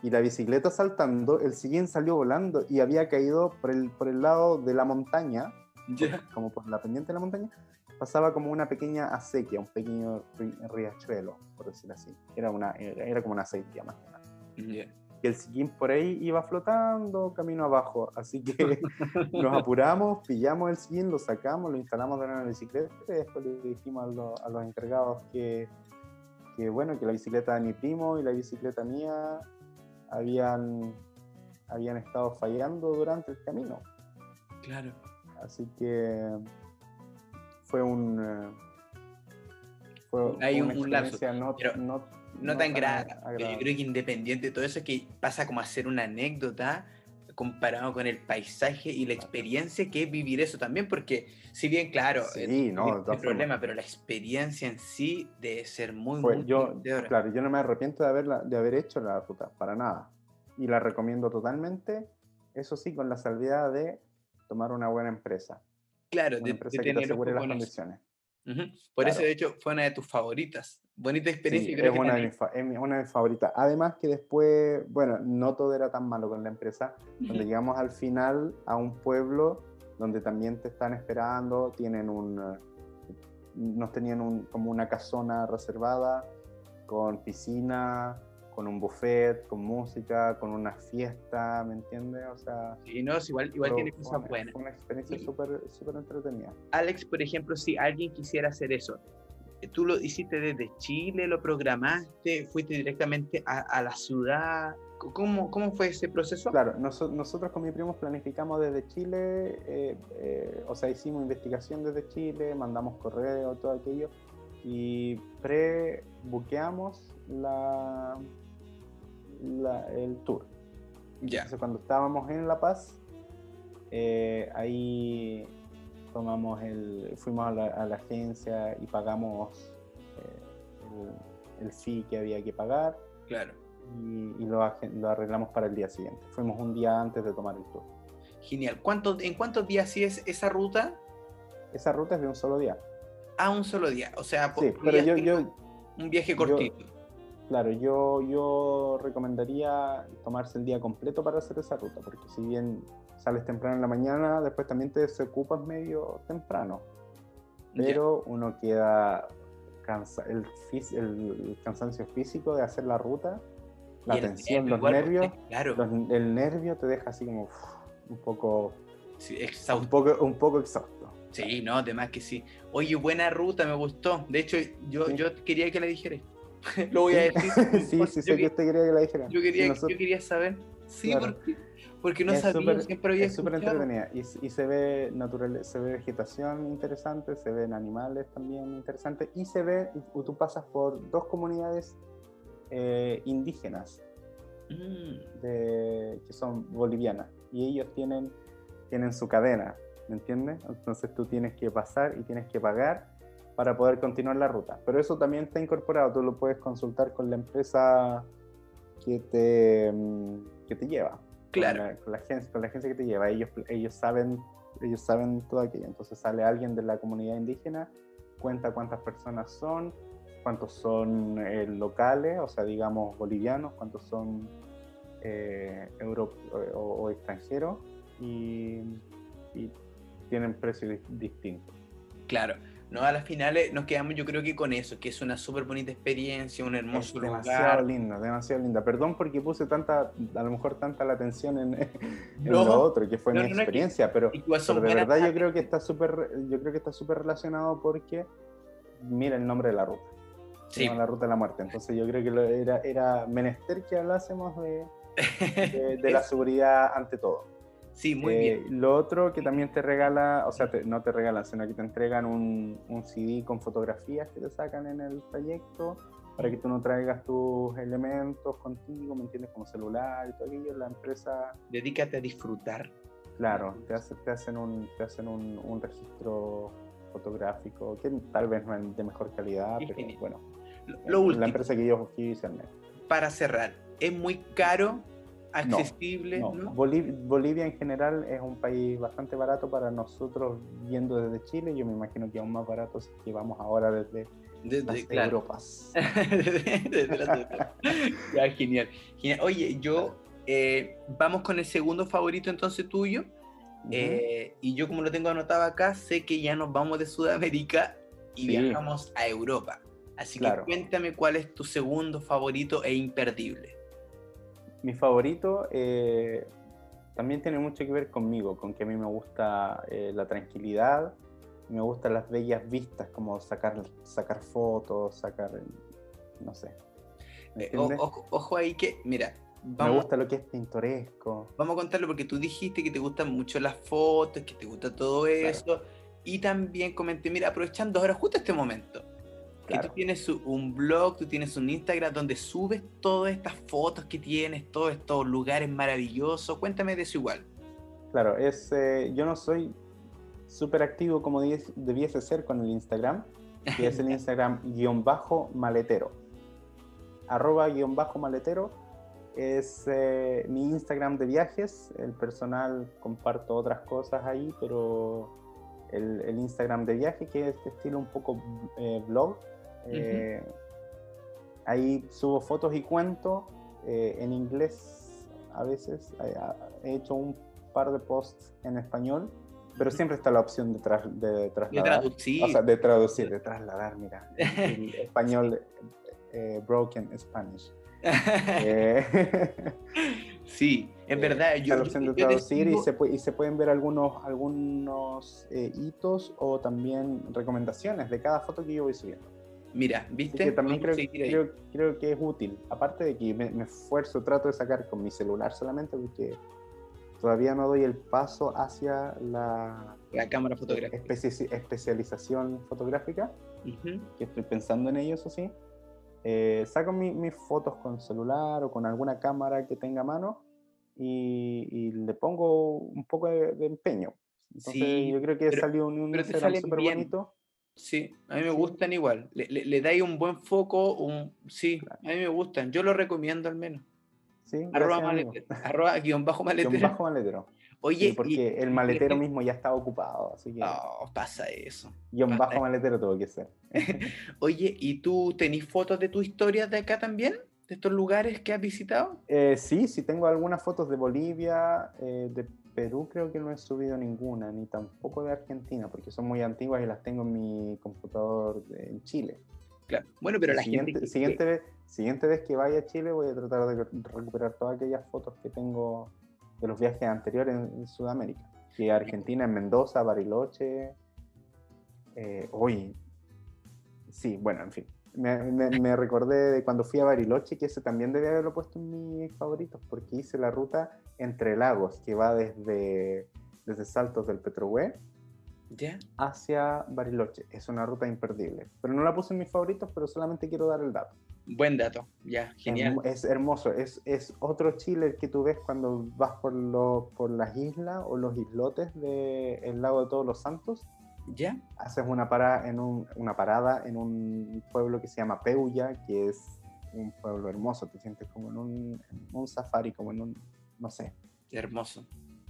y la bicicleta saltando, el sillín salió volando y había caído por el, por el lado de la montaña, Ya. como por la pendiente de la montaña, pasaba como una pequeña acequia, un pequeño ri- riachuelo, por decirlo así. Era, una, era, como una acequia más que nada. Ya. Y el sillín por ahí iba flotando camino abajo, así que nos apuramos, pillamos el sillín, lo sacamos, lo instalamos de nuevo en la bicicleta y después le dijimos a, lo- a los encargados que, que, bueno, que la bicicleta de mi primo y la bicicleta mía habían, habían estado fallando durante el camino. Claro. Así que fue un... Fue, Hay un- una un lapso, no, pero no, No tan grave. ag- pero Yo creo que independiente de todo eso, que pasa como a ser una anécdota comparado con el paisaje y la experiencia que es vivir eso también, porque si bien, claro, sí, no, el, problema, pero la experiencia en sí debe ser muy, pues yo, Claro, yo no me arrepiento de, haberla, de haber hecho la ruta, para nada. Y la recomiendo totalmente, eso sí, con la salvedad de tomar una buena empresa. Claro, una de, empresa que te asegure las condiciones. Por eso, de hecho, fue una de tus favoritas. Bonita experiencia. es, una de mis, una de mis favoritas. Además que después, bueno, no todo era tan malo con la empresa. Cuando llegamos al final a un pueblo donde también te están esperando, tienen un, nos tenían un, como una casona reservada con piscina, con un buffet, con música, con una fiesta, ¿me entiendes? O sea... Sí, no, igual, igual tiene cosas buenas. Fue una experiencia súper súper entretenida. Alex, por ejemplo, si alguien quisiera hacer eso, ¿tú lo hiciste desde Chile, lo programaste, fuiste directamente a, la ciudad? ¿Cómo, ¿Cómo, fue ese proceso? Claro, nosotros con mi primo planificamos desde Chile, eh, eh, o sea, hicimos investigación desde Chile, mandamos correo, todo aquello, y pre-buqueamos la, el tour. Ya. Entonces, cuando estábamos en La Paz, eh, ahí tomamos el, fuimos a la, agencia y pagamos eh, el, fee que había que pagar. Claro. Y, lo, arreglamos para el día siguiente. Fuimos un día antes de tomar el tour. Genial. ¿Cuánto, ¿En cuántos días sí es esa ruta? Esa ruta es de un solo día. Ah, un solo día. O sea, sí, pero yo, yo, un viaje cortito. Claro, yo, yo recomendaría tomarse el día completo para hacer esa ruta, porque si bien sales temprano en la mañana, después también te desocupas medio temprano. Pero uno queda cansa el, el, cansancio físico de hacer la ruta, la tensión, los nervios, claro. el nervio te deja así como un poco exhausto. Un poco, un poco exhausto. Sí, no, además que sí. Oye, buena ruta, me gustó. De hecho, yo, yo quería que la dijeras. lo voy a decir. sí, sí, sé que usted quería que la dijera. Yo quería, yo quería saber. Sí, porque, porque no sabía, super, siempre había Es súper entretenida y, y, se ve natural, se ve vegetación interesante, se ven animales también interesantes y se ve, tú pasas por dos comunidades eh, indígenas mm. de, que son bolivianas y ellos tienen, tienen su cadena, ¿me entiendes? Entonces tú tienes que pasar y tienes que pagar para poder continuar la ruta. Pero eso también está incorporado, tú lo puedes consultar con la empresa que te, mm, que te lleva. Claro. Con la, agencia, con la agencia que te lleva. Ellos, ellos, saben, ellos saben todo aquello. Entonces sale alguien de la comunidad indígena, cuenta cuántas personas son, cuántos son eh, locales, o sea, digamos bolivianos, cuántos son eh, euro, o, extranjeros y, y tienen precios distintos. Claro. ¿No? A las finales nos quedamos yo creo que con eso, que es una súper bonita experiencia, un hermoso es demasiado linda, demasiado linda. Perdón porque puse tanta, a lo mejor tanta la atención en, lo otro, que fue mi experiencia, pero, de verdad yo creo que está súper, yo creo que está súper relacionado porque mira el nombre de la ruta. Sí. la ruta de la muerte. Entonces yo creo que era, era menester que hablásemos de, de la seguridad ante todo. Sí, muy bien. Eh, lo otro que también te regala, o sea, no te regalan, sino que te entregan un, un, CD con fotografías que te sacan en el trayecto para que tú no traigas tus elementos contigo, ¿me entiendes? Como celular y todo aquello. La empresa... Dedícate a disfrutar. Claro, te, te hacen, un, te hacen un, un, registro fotográfico que tal vez no es de mejor calidad, pero bueno. Lo último, la empresa que yo hice Para cerrar, ¿es muy caro accesible. No, Bolivia, en general es un país bastante barato para nosotros viendo desde Chile. Yo me imagino que aún más barato si que vamos ahora desde, desde las Europas. ya, genial, Oye, yo eh, vamos con el segundo favorito entonces tuyo. Eh, y yo como lo tengo anotado acá, sé que ya nos vamos de Sudamérica y viajamos a Europa. Así que cuéntame cuál es tu segundo favorito e imperdible. Mi favorito eh, también tiene mucho que ver conmigo, con que a mí me gusta eh, la tranquilidad, me gustan las bellas vistas, como sacar, sacar fotos, sacar, no sé. Eh, ojo, ahí que, mira, me gusta lo que es pintoresco. Vamos a contarlo porque tú dijiste que te gustan mucho las fotos, que te gusta todo eso. Y también comenté, mira, aprovechando ahora justo este momento, que tú tienes un blog, tú tienes un Instagram donde subes todas estas fotos que tienes, todos estos lugares maravillosos. Cuéntame de eso igual. Claro, es, eh, yo no soy súper activo como debiese ser con el Instagram, que es el Instagram guion bajo maletero. Arroba guion bajo maletero es eh, mi Instagram de viajes. El personal comparto otras cosas ahí, pero el, Instagram de viaje, que es de estilo un poco eh, blog. Eh, ahí subo fotos y cuento en inglés a veces. He hecho un par de posts en español pero siempre está la opción de, de trasladar. De traducir. O sea, de traducir, de trasladar, mira. El español, eh, broken Spanish. Eh, sí, en eh, verdad. Yo, la opción de traducir y, se y se pueden ver algunos, algunos hitos o también recomendaciones de cada foto que yo voy subiendo. Mira, ¿viste? Que también creo, creo, creo, que es útil. Aparte de que me, me esfuerzo, trato de sacar con mi celular solamente porque todavía no doy el paso hacia la, la cámara fotográfica. especialización fotográfica, que estoy pensando en ello, eso sí. Eh, saco mis fotos con celular o con alguna cámara que tenga a mano y, le pongo un poco de, empeño. Entonces yo creo que salió un, un súper bonito. Sí, a mí me gustan igual. Le, le, dais un buen foco, un sí, a mí me gustan. Yo lo recomiendo al menos. Sí, arroba, maletero, arroba guion bajo maletero. Guión bajo maletero. Oye, porque el maletero mismo ya estaba ocupado, así que. No, pasa eso. Guión bajo maletero tuvo que ser. Oye, ¿y tú tenés fotos de tu historia de acá también? ¿De estos lugares que has visitado? Eh, sí, sí, tengo algunas fotos de Bolivia, eh, de Perú creo que no he subido ninguna, ni tampoco de Argentina, porque son muy antiguas y las tengo en mi computador en Chile. Claro. Bueno, pero la siguiente, Siguiente, vez, siguiente vez que vaya a Chile voy a tratar de recuperar todas aquellas fotos que tengo de los viajes anteriores en, Sudamérica. Que Argentina, en Mendoza, Bariloche. Eh, hoy. Sí, bueno, en fin. Me, recordé de cuando fui a Bariloche, que ese también debía haberlo puesto en mis favoritos, porque hice la ruta entre lagos, que va desde, desde Saltos del Petrohue hacia Bariloche. Es una ruta imperdible. Pero no la puse en mis favoritos, pero solamente quiero dar el dato. Buen dato, ya, genial. Es, hermoso, es, es, otro Chile que tú ves cuando vas por, lo, por las islas o los islotes del lago de Todos los Santos. ¿Ya? Haces una parada, en un, una parada en un pueblo que se llama Peuya, que es un pueblo hermoso, te sientes como en un, un safari, como en un, no sé. Hermoso.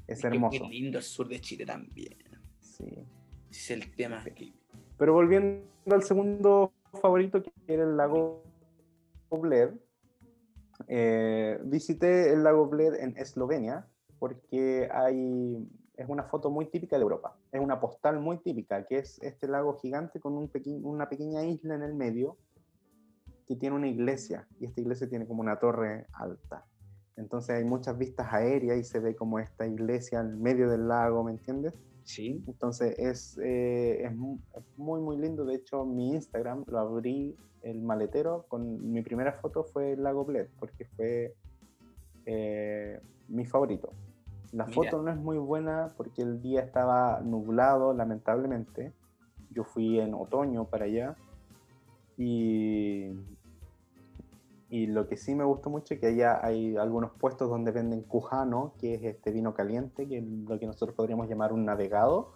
Es, hermoso. Qué lindo el sur de Chile también. Sí. es el tema. Pero volviendo al segundo favorito, que era el lago Bled, eh, visité el lago Bled en Eslovenia porque hay, es una foto muy típica de Europa. Es una postal muy típica, que es este lago gigante con un una pequeña isla en el medio que tiene una iglesia y esta iglesia tiene como una torre alta. Entonces hay muchas vistas aéreas y se ve como esta iglesia en medio del lago, ¿me entiendes? Sí. Entonces es, eh, es, muy, muy lindo. De hecho, mi Instagram lo abrí el maletero con mi primera foto fue el lago Bled, porque fue eh, mi favorito. La foto no es muy buena porque el día estaba nublado, lamentablemente. Yo fui en otoño para allá. Y, y lo que sí me gustó mucho es que allá hay algunos puestos donde venden cujano, que es este vino caliente, que es lo que nosotros podríamos llamar un navegado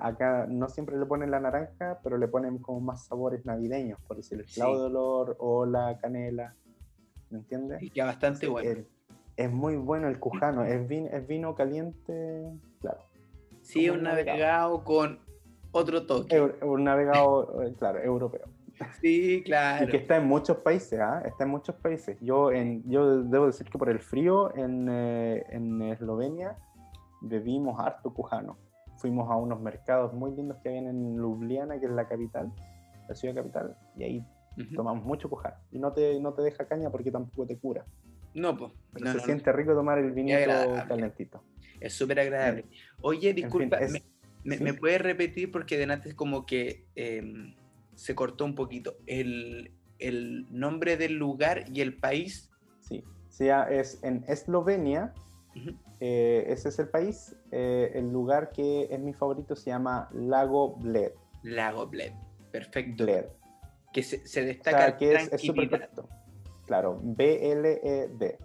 acá, no siempre le ponen la naranja, pero le ponen como más sabores navideños, por decir el clavo de olor o la canela. ¿Me entiendes? Y que bastante bueno. Es, muy bueno el cujano, es vino, es vino caliente, claro. Sí, un navegado, con otro toque. un navegado, eh, claro, europeo. Sí, claro. Y que está en muchos países, ¿ah? Está en muchos países. Yo, en, yo debo decir que por el frío en, eh, en Eslovenia bebimos harto cujano fuimos a unos mercados muy lindos que habían en Ljubljana, que es la capital, la ciudad capital, y ahí tomamos mucho cujar. Y no te, no te deja caña porque tampoco te cura. No, pues. se siente rico tomar el vinito calentito. Es súper agradable. Oye, disculpa, me, puedes repetir porque de antes como que em, se cortó un poquito. El, el, nombre del lugar y el país. Sí, sea, es en Eslovenia, eh, ese es el país. Eh, el lugar que es mi favorito se llama Lago Bled. Lago Bled, perfecto. Bled. Que se, se destaca que es, es Claro, B-L-E-D.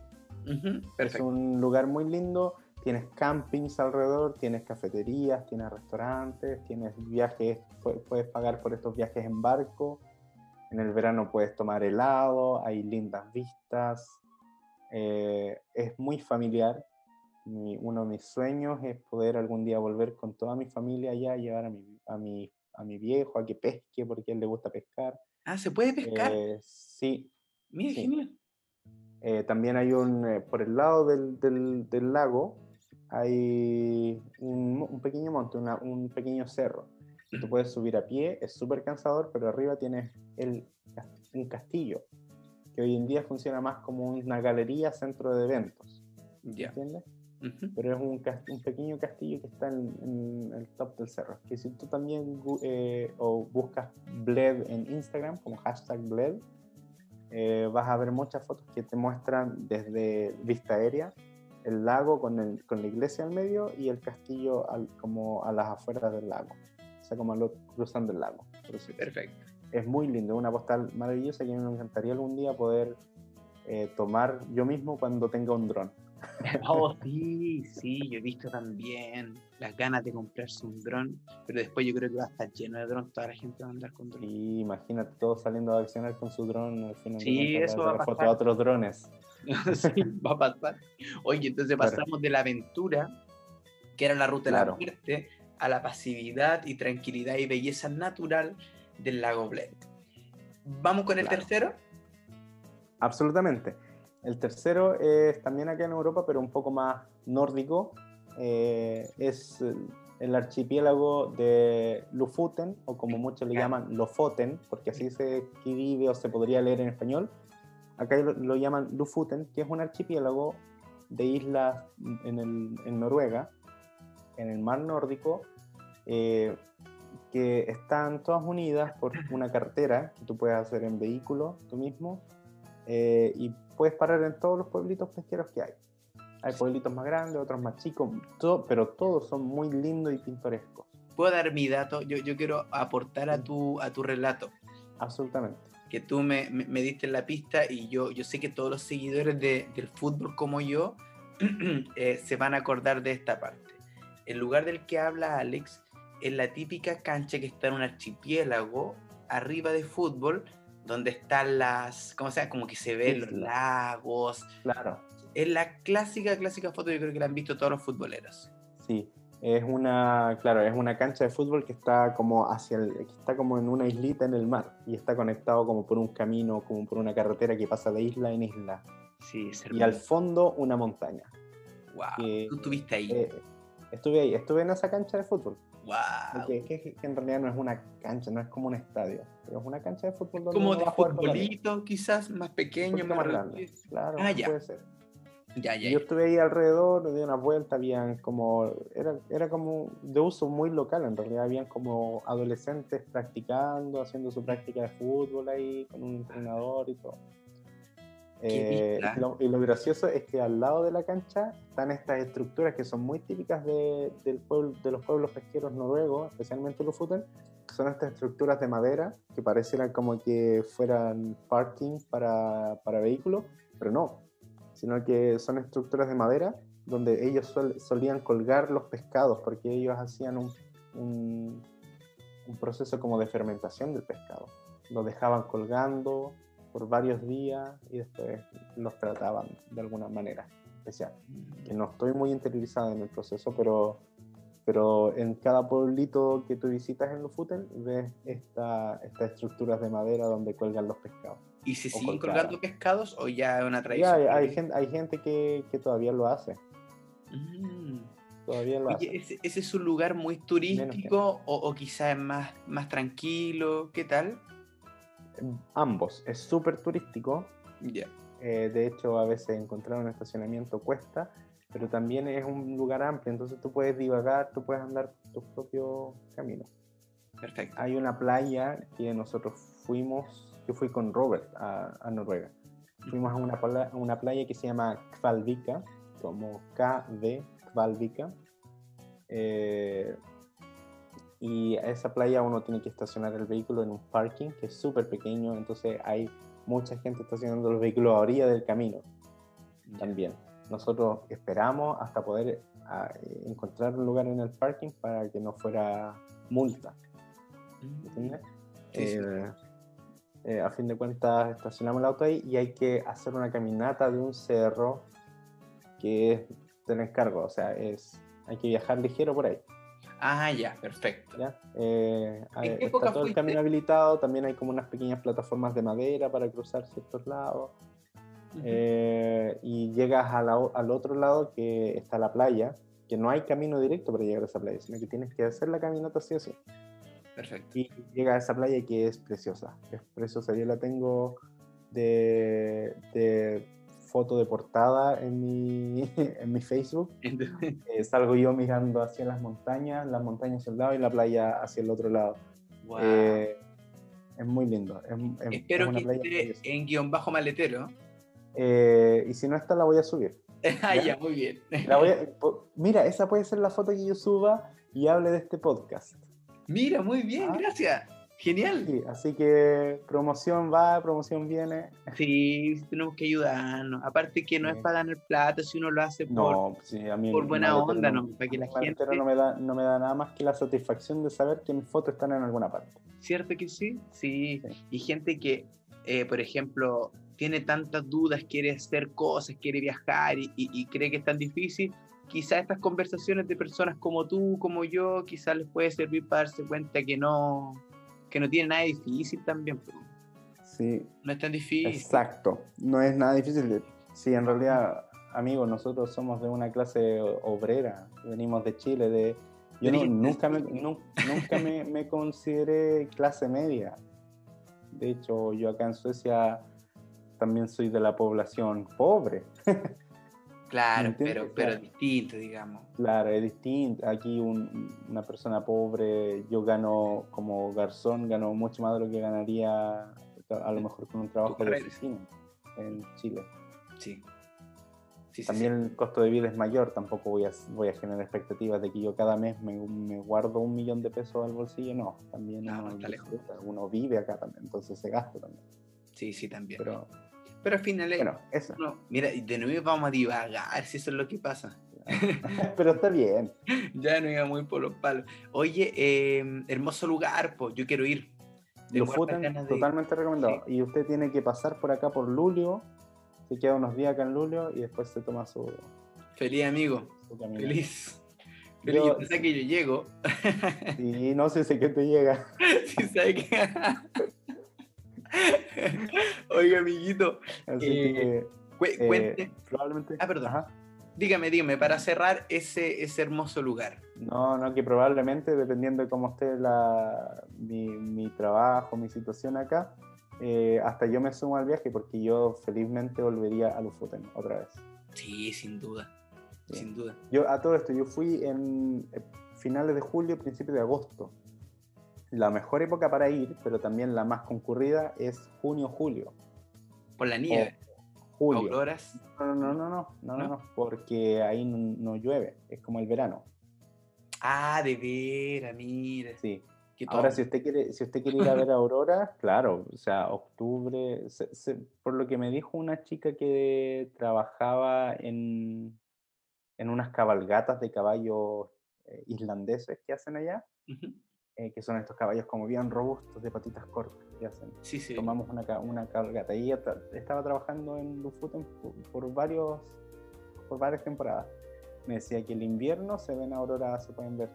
es un lugar muy lindo. Tienes campings alrededor, tienes cafeterías, tienes restaurantes, tienes viajes, puedes pagar por estos viajes en barco. En el verano puedes tomar helado, hay lindas vistas. Eh, es muy familiar. uno de mis sueños es poder algún día volver con toda mi familia allá, llevar a mi, a mi, a mi viejo a que pesque porque a él le gusta pescar. Ah, ¿se puede pescar? Eh, sí. Mira, genial. Eh, también hay un, por el lado del, del, del lago, hay un, un pequeño monte, una, un pequeño cerro. Y tú puedes subir a pie, es súper cansador, pero arriba tienes el, un castillo, que hoy en día funciona más como una galería, centro de eventos. Ya. ¿Entiendes? Pero es un, un, pequeño castillo que está en, el top del cerro. Que si tú también eh, o buscas Bled en Instagram, como hashtag Bled, eh, vas a ver muchas fotos que te muestran desde vista aérea el lago con, el, con la iglesia al medio y el castillo al, como a las afueras del lago. O sea, como lo, cruzando el lago. Perfecto. Es muy lindo, una postal maravillosa que a mí me encantaría algún día poder eh, tomar yo mismo cuando tenga un dron. Oh, sí, sí, yo he visto también las ganas de comprarse un dron, pero después yo creo que va a estar lleno de drones, toda la gente va a andar con dron. Sí, imagínate todos saliendo a accionar con su dron, al final sí, eso va a pasar. a otros drones. sí, va a pasar. Oye, entonces pasamos de la aventura, que era la ruta de la muerte, a la pasividad y tranquilidad y belleza natural del lago Bled. ¿Vamos con el tercero? Absolutamente. El tercero es también acá en Europa, pero un poco más nórdico. Eh, es el archipiélago de Lofoten, o como muchos le llaman Lofoten, porque así se escribe o se podría leer en español. Acá lo, llaman Lofoten, que es un archipiélago de islas en, en Noruega, en el mar nórdico, eh, que están todas unidas por una carretera que tú puedes hacer en vehículo tú mismo eh, y puedes parar en todos los pueblitos pesqueros que hay. Hay pueblitos más grandes, otros más chicos, todo, pero todos son muy lindos y pintorescos. ¿Puedo dar mi dato? Yo, yo quiero aportar a tu, a tu relato. Absolutamente. Que tú me, me, diste la pista y yo, yo sé que todos los seguidores de, del fútbol como yo eh, se van a acordar de esta parte. El lugar del que habla Alex es la típica cancha que está en un archipiélago arriba de fútbol donde están las, ¿cómo se llama? Como que se ven los lagos. Claro. Es la clásica, clásica foto, yo creo que la han visto todos los futboleros. Sí, es una, claro, es una cancha de fútbol que está como hacia el, que está como en una islita en el mar y está conectado como por un camino, como por una carretera que pasa de isla en isla. Sí, es Y al fondo una montaña. Wow. ¿Tú estuviste ahí? Eh, estuve ahí, estuve en esa cancha de fútbol. Wow. que, que, en realidad no es una cancha, no es como un estadio, pero es una cancha de fútbol. Donde como de futbolito, quizás más pequeño, más grande. Claro, ah, puede ser. Ya, ya, Yo estuve ahí alrededor, di una vuelta, habían como, era, era como de uso muy local en realidad, habían como adolescentes practicando, haciendo su práctica de fútbol ahí, con un entrenador y todo. Eh, y, lo, gracioso es que al lado de la cancha están estas estructuras que son muy típicas de, del pueblo, de los pueblos pesqueros noruegos, especialmente los Futen, son estas estructuras de madera que parecieran como que fueran parking para, para vehículos, pero no, sino que son estructuras de madera donde ellos solían colgar los pescados porque ellos hacían un, un, un proceso como de fermentación del pescado. Lo dejaban colgando por varios días y después los trataban de alguna manera especial. Que no estoy muy interiorizado en el proceso, pero, pero en cada pueblito que tú visitas en Lofoten ves esta, estas estructuras de madera donde cuelgan los pescados. ¿Y se siguen colgando pescados o ya es una tradición? Ya, hay, gente, hay gente que, que todavía lo hace. Mm. Todavía lo hace. Ese, ese, es un lugar muy turístico o, o quizás más, más tranquilo? ¿Qué tal? ambos. Es súper turístico. Eh, de hecho, a veces encontrar un estacionamiento cuesta, pero también es un lugar amplio, entonces tú puedes divagar, tú puedes andar tu propio camino. Perfecto. Hay una playa que nosotros fuimos, yo fui con Robert a, Noruega. Fuimos a una, a una playa que se llama Kvalvika, como KV, Kvalvika. Eh, y a esa playa uno tiene que estacionar el vehículo en un parking que es súper pequeño, entonces hay mucha gente estacionando los vehículos a orilla del camino también. Nosotros esperamos hasta poder a, eh, encontrar un lugar en el parking para que no fuera multa. ¿Entiendes? Eh, eh, a fin de cuentas, estacionamos el auto ahí y hay que hacer una caminata de un cerro que es del encargo, o sea, es, hay que viajar ligero por ahí. Ah, ya, perfecto. ¿Ya? está todo el camino habilitado, también hay como unas pequeñas plataformas de madera para cruzar ciertos lados. Eh, y llegas al otro lado que está la playa, que no hay camino directo para llegar a esa playa, sino que tienes que hacer la caminata así así. Perfecto. Y llegas a esa playa que es preciosa, es preciosa. Yo la tengo de, de foto de portada en mi, en mi Facebook. Eh, salgo yo mirando hacia las montañas, las montañas hacia el lado y la playa hacia el otro lado. Eh, es muy lindo. Espero que esté en guion bajo maletero. Eh, y si no está, la voy a subir. ah, ya, muy bien. mira, esa puede ser la foto que yo suba y hable de este podcast. Mira, muy bien, ah. gracias. Genial. Sí, así que promoción va, promoción viene. Sí, tenemos que ayudarnos. Aparte que no es para ganar plata si uno lo hace por, no, sí, a mí por buena onda, no, para que la gente... no me, da, no me da nada más que la satisfacción de saber que mis fotos están en alguna parte. ¿Cierto que sí? Sí. Y gente que, eh, por ejemplo, tiene tantas dudas, quiere hacer cosas, quiere viajar y, cree que es tan difícil, quizás estas conversaciones de personas como tú, como yo, quizás les puede servir para darse cuenta que no, que no tiene nada difícil también. Sí. No es tan difícil. Exacto, no es nada difícil. Sí, en realidad, amigos, nosotros somos de una clase obrera, venimos de Chile, de... Yo nunca, me, nunca me, me consideré clase media. De hecho, yo acá en Suecia también soy de la población pobre. Claro, pero, pero distinto, digamos. Claro, es distinto. Aquí una persona pobre, yo gano como garzón, gano mucho más de lo que ganaría a lo mejor con un trabajo de oficina en Chile. Sí. También el costo de vida es mayor, tampoco voy a, voy a generar expectativas de que yo cada mes me, guardo un millón de pesos al bolsillo, no, también uno, vive acá también, entonces se gasta también. Sí, sí, también. Pero, pero al final, bueno, eso. No, mira, de nuevo vamos a divagar, si eso es lo que pasa. Pero está bien. ya no iba muy por los palos. Oye, em, hermoso lugar, pues yo quiero ir. Lo totalmente recomendado. Y usted tiene que pasar por acá por Lulio, se queda unos días acá en Lulio y después se toma su... Feliz amigo. Feliz. Feliz, yo, sé que yo llego. y no sé si que te llega. sí, sabe que... Oiga, amiguito. Eh, eh, cuente. probablemente. Ah, perdón. Dígame, dígame, para cerrar ese, ese hermoso lugar. No, no, que probablemente, dependiendo de cómo esté la, mi, mi trabajo, mi situación acá, eh, hasta yo me sumo al viaje porque yo felizmente volvería a Lofoten otra vez. Sí, sin duda. Sin duda. Yo a todo esto, yo fui en finales de julio, principios de agosto la mejor época para ir, pero también la más concurrida, es junio-julio. ¿Por la nieve? julio. ¿Auroras? No, no, no, no, no, no, porque ahí no, llueve, es como el verano. Ah, de veras, mire. Sí. Ahora, si usted, quiere, si usted quiere ir a ver auroras, claro, o sea, octubre, por lo que me dijo una chica que trabajaba en, en unas cabalgatas de caballos eh, islandeses que hacen allá, eh, que son estos caballos como bien robustos de patitas cortas que hacen. Sí, sí. Tomamos una, una cabalgata. Y ella estaba trabajando en Lufuten por, varios, por varias temporadas. Me decía que el invierno se ven auroras, se pueden ver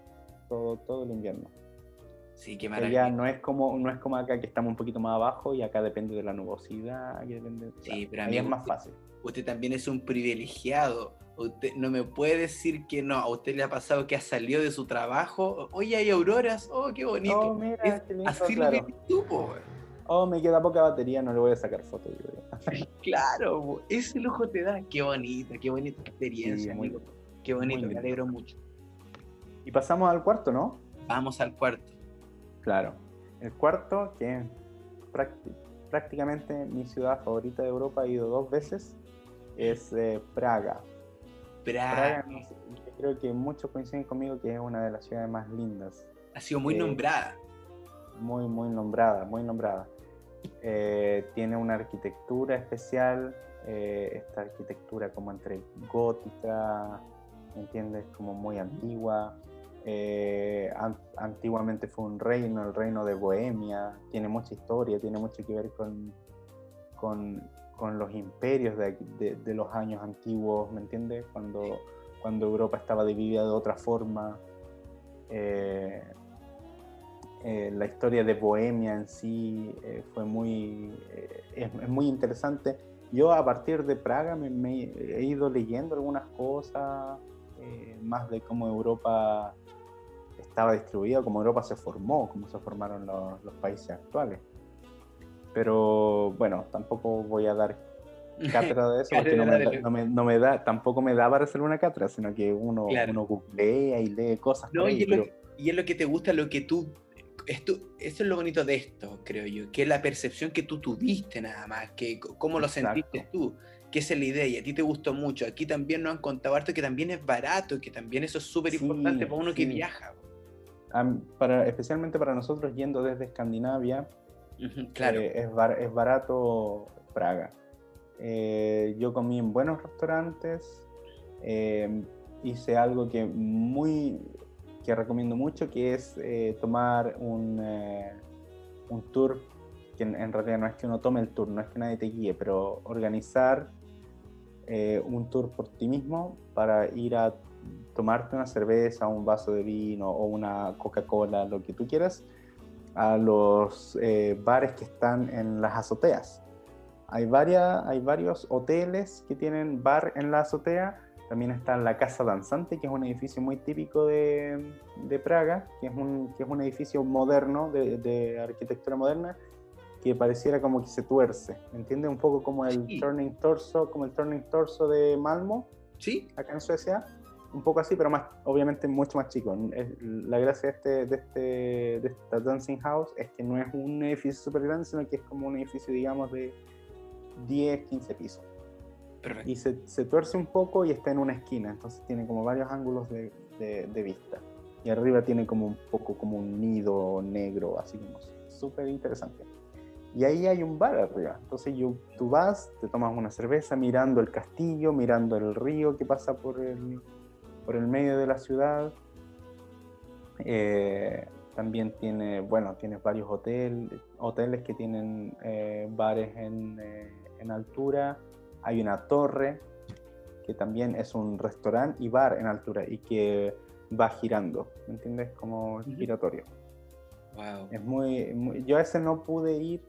todo, todo el invierno. Sí, qué maravilla. Ya no es, como, no es como acá que estamos un poquito más abajo y acá depende de la nubosidad. depende, sí, pero a mí es más fácil. Usted también es un privilegiado Usted no me puede decir que no. A usted le ha pasado que ha salido de su trabajo. Oye, hay auroras. Oh, qué bonito. Oh, mira, así lo que tú, Oh, me queda poca batería, no le voy a sacar fotos. claro, ese lujo te da. Qué bonita, qué bonita experiencia, Qué bonito, me alegro mucho. Y pasamos al cuarto, ¿no? Vamos al cuarto. Claro. El cuarto, que prácticamente mi ciudad favorita de Europa, he ido dos veces, es eh, Praga. Praga. creo que muchos coinciden conmigo que es una de las ciudades más lindas Ha sido muy nombrada. Muy, muy nombrada, muy nombrada. tiene una arquitectura especial, esta arquitectura como entre gótica, ¿me entiendes? Como muy antigua. Eh, antiguamente fue un reino, el reino de Bohemia, tiene mucha historia, tiene mucho que ver con, con, con los imperios de, de, los años antiguos, ¿me entiendes? Cuando, cuando Europa estaba dividida de otra forma. Eh, eh, la historia de Bohemia en sí fue muy, es, muy interesante. Yo a partir de Praga me, me he ido leyendo algunas cosas, más de cómo Europa estaba distribuido, como Europa se formó, como se formaron los, países actuales. Pero bueno, tampoco voy a dar cátedra de eso porque no me, da, tampoco me da para hacer una cátedra, sino que uno, uno googlea y lee cosas. y, es lo, que te gusta, lo que tú esto, eso es lo bonito de esto, creo yo, que es la percepción que tú tuviste nada más, que cómo lo sentiste tú, que esa es la idea y a ti te gustó mucho. Aquí también nos han contado harto que también es barato, que también eso es súper importante para uno que viaja para, especialmente para nosotros yendo desde Escandinavia, claro. Eh, es, barato Praga. Eh, yo comí en buenos restaurantes, eh, hice algo que muy que recomiendo mucho, que es tomar un, un tour, que en, realidad no es que uno tome el tour, no es que nadie te guíe, pero organizar un tour por ti mismo para ir a tomarte una cerveza, un vaso de vino o una Coca-Cola, lo que tú quieras, a los eh, bares que están en las azoteas. Hay, varias, hay varios hoteles que tienen bar en la azotea. También está la Casa Danzante, que es un edificio muy típico de, de Praga, que es, un, que es un edificio moderno, de, de, arquitectura moderna, que pareciera como que se tuerce. ¿Entiendes? Un poco como el Turning Torso, como el Turning Torso de Malmo, ¿Sí? acá en Suecia un poco así, pero más, obviamente mucho más chico. La gracia de, este, de, este, de esta Dancing House es que no es un edificio súper grande, sino que es como un edificio, digamos, de 10, 15 pisos. Y se, se, tuerce un poco y está en una esquina, entonces tiene como varios ángulos de, de, vista. Y arriba tiene como un poco como un nido negro, así como súper interesante. Y ahí hay un bar arriba. Entonces yo, tú vas, te tomas una cerveza mirando el castillo, mirando el río que pasa por el, por el medio de la ciudad. Eh, también tiene, bueno, tienes varios hoteles, hoteles que tienen eh, bares eh, en, altura. Hay una torre que también es un restaurante y bar en altura y que va girando, ¿me entiendes? Como giratorio. Wow. Es muy, yo a ese no pude ir,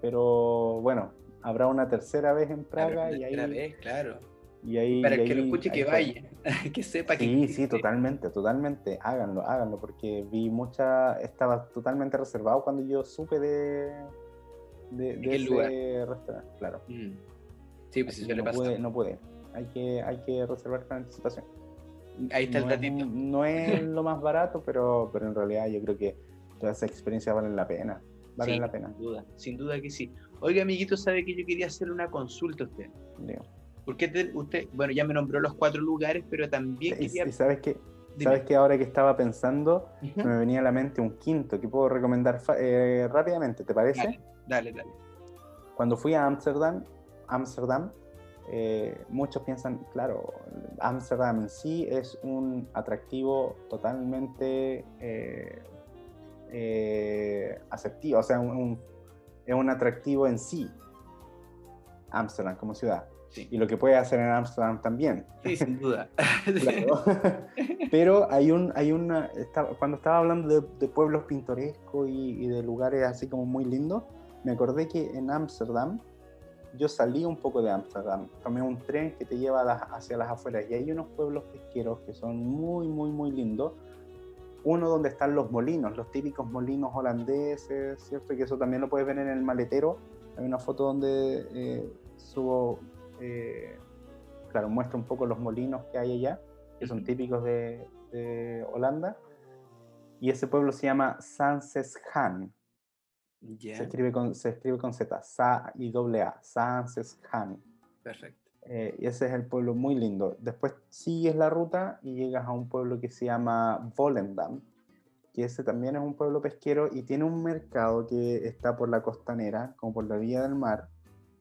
pero bueno, habrá una tercera vez en Praga y ahí. Vez, claro ahí, Para que lo escuche, que vaya, que sepa que. Sí, sí, totalmente, totalmente. Háganlo, háganlo, porque vi mucha. Estaba totalmente reservado cuando yo supe de. de, de ese lugar? restaurante, claro. Mm. Sí, pues eso no le Puede, no puede. Hay que, hay que reservar con anticipación. Ahí está el datito. no es lo más barato, pero, pero en realidad yo creo que toda esa experiencia vale la pena. Vale la pena. Sin duda, sin duda que sí. Oiga, amiguito, sabe que yo quería hacer una consulta a usted. Digo. Porque usted, bueno, ya me nombró los cuatro lugares, pero también quería... sabes que sabes que ahora que estaba pensando, me venía a la mente un quinto que puedo recomendar eh, rápidamente, ¿te parece? Dale, dale, Cuando fui a Ámsterdam, Ámsterdam, eh, muchos piensan, claro, Ámsterdam en sí es un atractivo totalmente eh, aceptivo, o sea, es un atractivo en sí, Ámsterdam como ciudad. Y lo que puede hacer en Amsterdam también. Sí, sin duda. Pero hay un, hay una, cuando estaba hablando de, pueblos pintorescos y, de lugares así como muy lindos, me acordé que en Ámsterdam, yo salí un poco de Ámsterdam, tomé un tren que te lleva hacia las afueras y hay unos pueblos pesqueros que son muy, muy, muy lindos. Uno donde están los molinos, los típicos molinos holandeses, ¿cierto? Que eso también lo puedes ver en el maletero. Hay una foto donde eh, subo eh, claro, muestra un poco los molinos que hay allá, que son típicos de, Holanda. Y ese pueblo se llama Sanseshan. Se, escribe con, se escribe con Z, Sa y doble A, Sanseshan. Perfecto. Eh, y ese es el pueblo muy lindo. Después sigues la ruta y llegas a un pueblo que se llama Volendam. que ese también es un pueblo pesquero y tiene un mercado que está por la costanera, como por la vía del mar,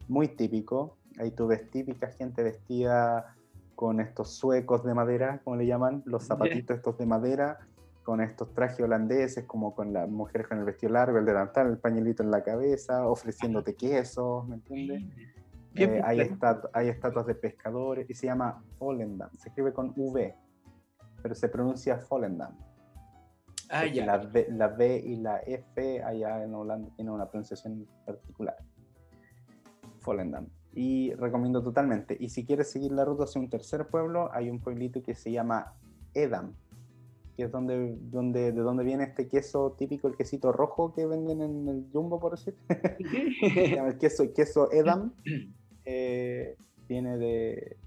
muy típico. Ahí tú ves típica gente vestida con estos suecos de madera, como le llaman, los zapatitos estos de madera, con estos trajes holandeses, como con las mujeres con el vestido largo, el delantal, el pañuelito en la cabeza, ofreciéndote quesos, ¿me entiendes? Eh, hay, hay, estatuas de pescadores y se llama Volendam, se escribe con V, pero se pronuncia Volendam. Ah, ya. La, v, la y la F allá en Holanda tienen una pronunciación particular. Volendam. Y recomiendo totalmente. Y si quieres seguir la ruta hacia un tercer pueblo, hay un pueblito que se llama Edam, que es donde, donde, de donde viene este queso típico, el quesito rojo que venden en el Jumbo, por decir. el queso, queso Edam eh, viene de,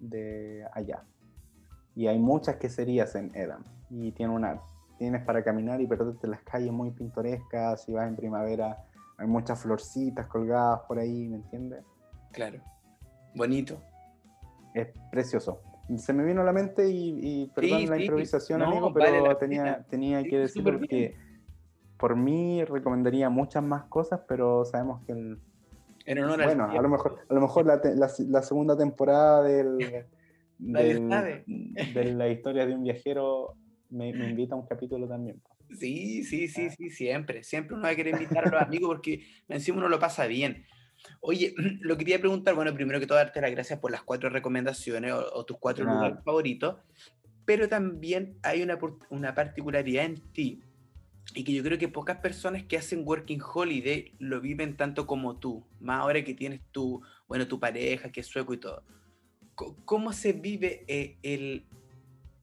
de allá. Y hay muchas queserías en Edam. Y tiene una, tienes para caminar y perderte las calles muy pintorescas. Si vas en primavera, hay muchas florcitas colgadas por ahí, ¿me entiendes? Claro. Bonito. Es precioso. Se me vino a la mente y, perdón la improvisación, amigo, pero tenía, tenía que decirlo porque por mí recomendaría muchas más cosas, pero sabemos que el, en honor bueno, a lo mejor, a lo mejor la, la, segunda temporada del, de la historia de un viajero me, me, invita a un capítulo también. Sí, sí, sí, ah. sí, siempre. Siempre uno va a querer invitar a los amigos porque encima uno lo pasa bien. Oye, lo que quería preguntar, bueno, primero que todo, darte las gracias por las cuatro recomendaciones o, tus cuatro lugares favoritos, pero también hay una, una particularidad en ti y que yo creo que pocas personas que hacen Working Holiday lo viven tanto como tú, más ahora que tienes tu, bueno, tu pareja, que es sueco y todo. ¿Cómo se vive eh, el...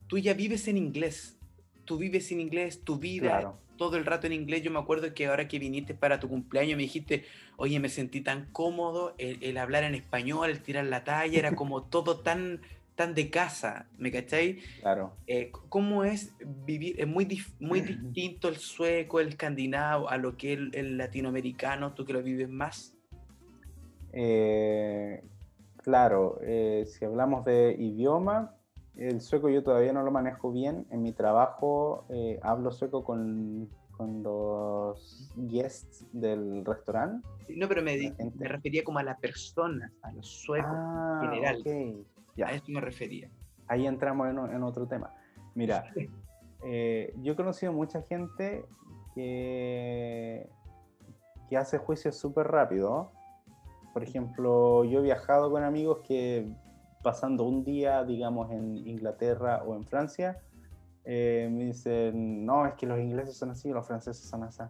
Tú ya vives en inglés, tú vives en inglés, tu vida todo el rato en inglés. Yo me acuerdo que ahora que viniste para tu cumpleaños me dijiste, oye, me sentí tan cómodo, el, hablar en español, el tirar la talla, era como todo tan, tan de casa, ¿me cacháis? Claro. Eh, ¿Cómo es vivir? Es muy, muy distinto el sueco, el escandinavo, a lo que el, el latinoamericano, tú que lo vives más. Eh, claro, eh, si hablamos de idioma, el sueco yo todavía no lo manejo bien. En mi trabajo eh, hablo sueco con, con, los guests del restaurante. No, pero me, me, refería como a las personas, a los suecos ah, en general. Ya. A eso me refería. Ahí entramos en, en otro tema. Mira, eh, yo he conocido mucha gente que, que hace juicios súper rápido. Por ejemplo, yo he viajado con amigos que pasando un día, digamos, en Inglaterra o en Francia, eh, me dicen, no, es que los ingleses son así, los franceses son así.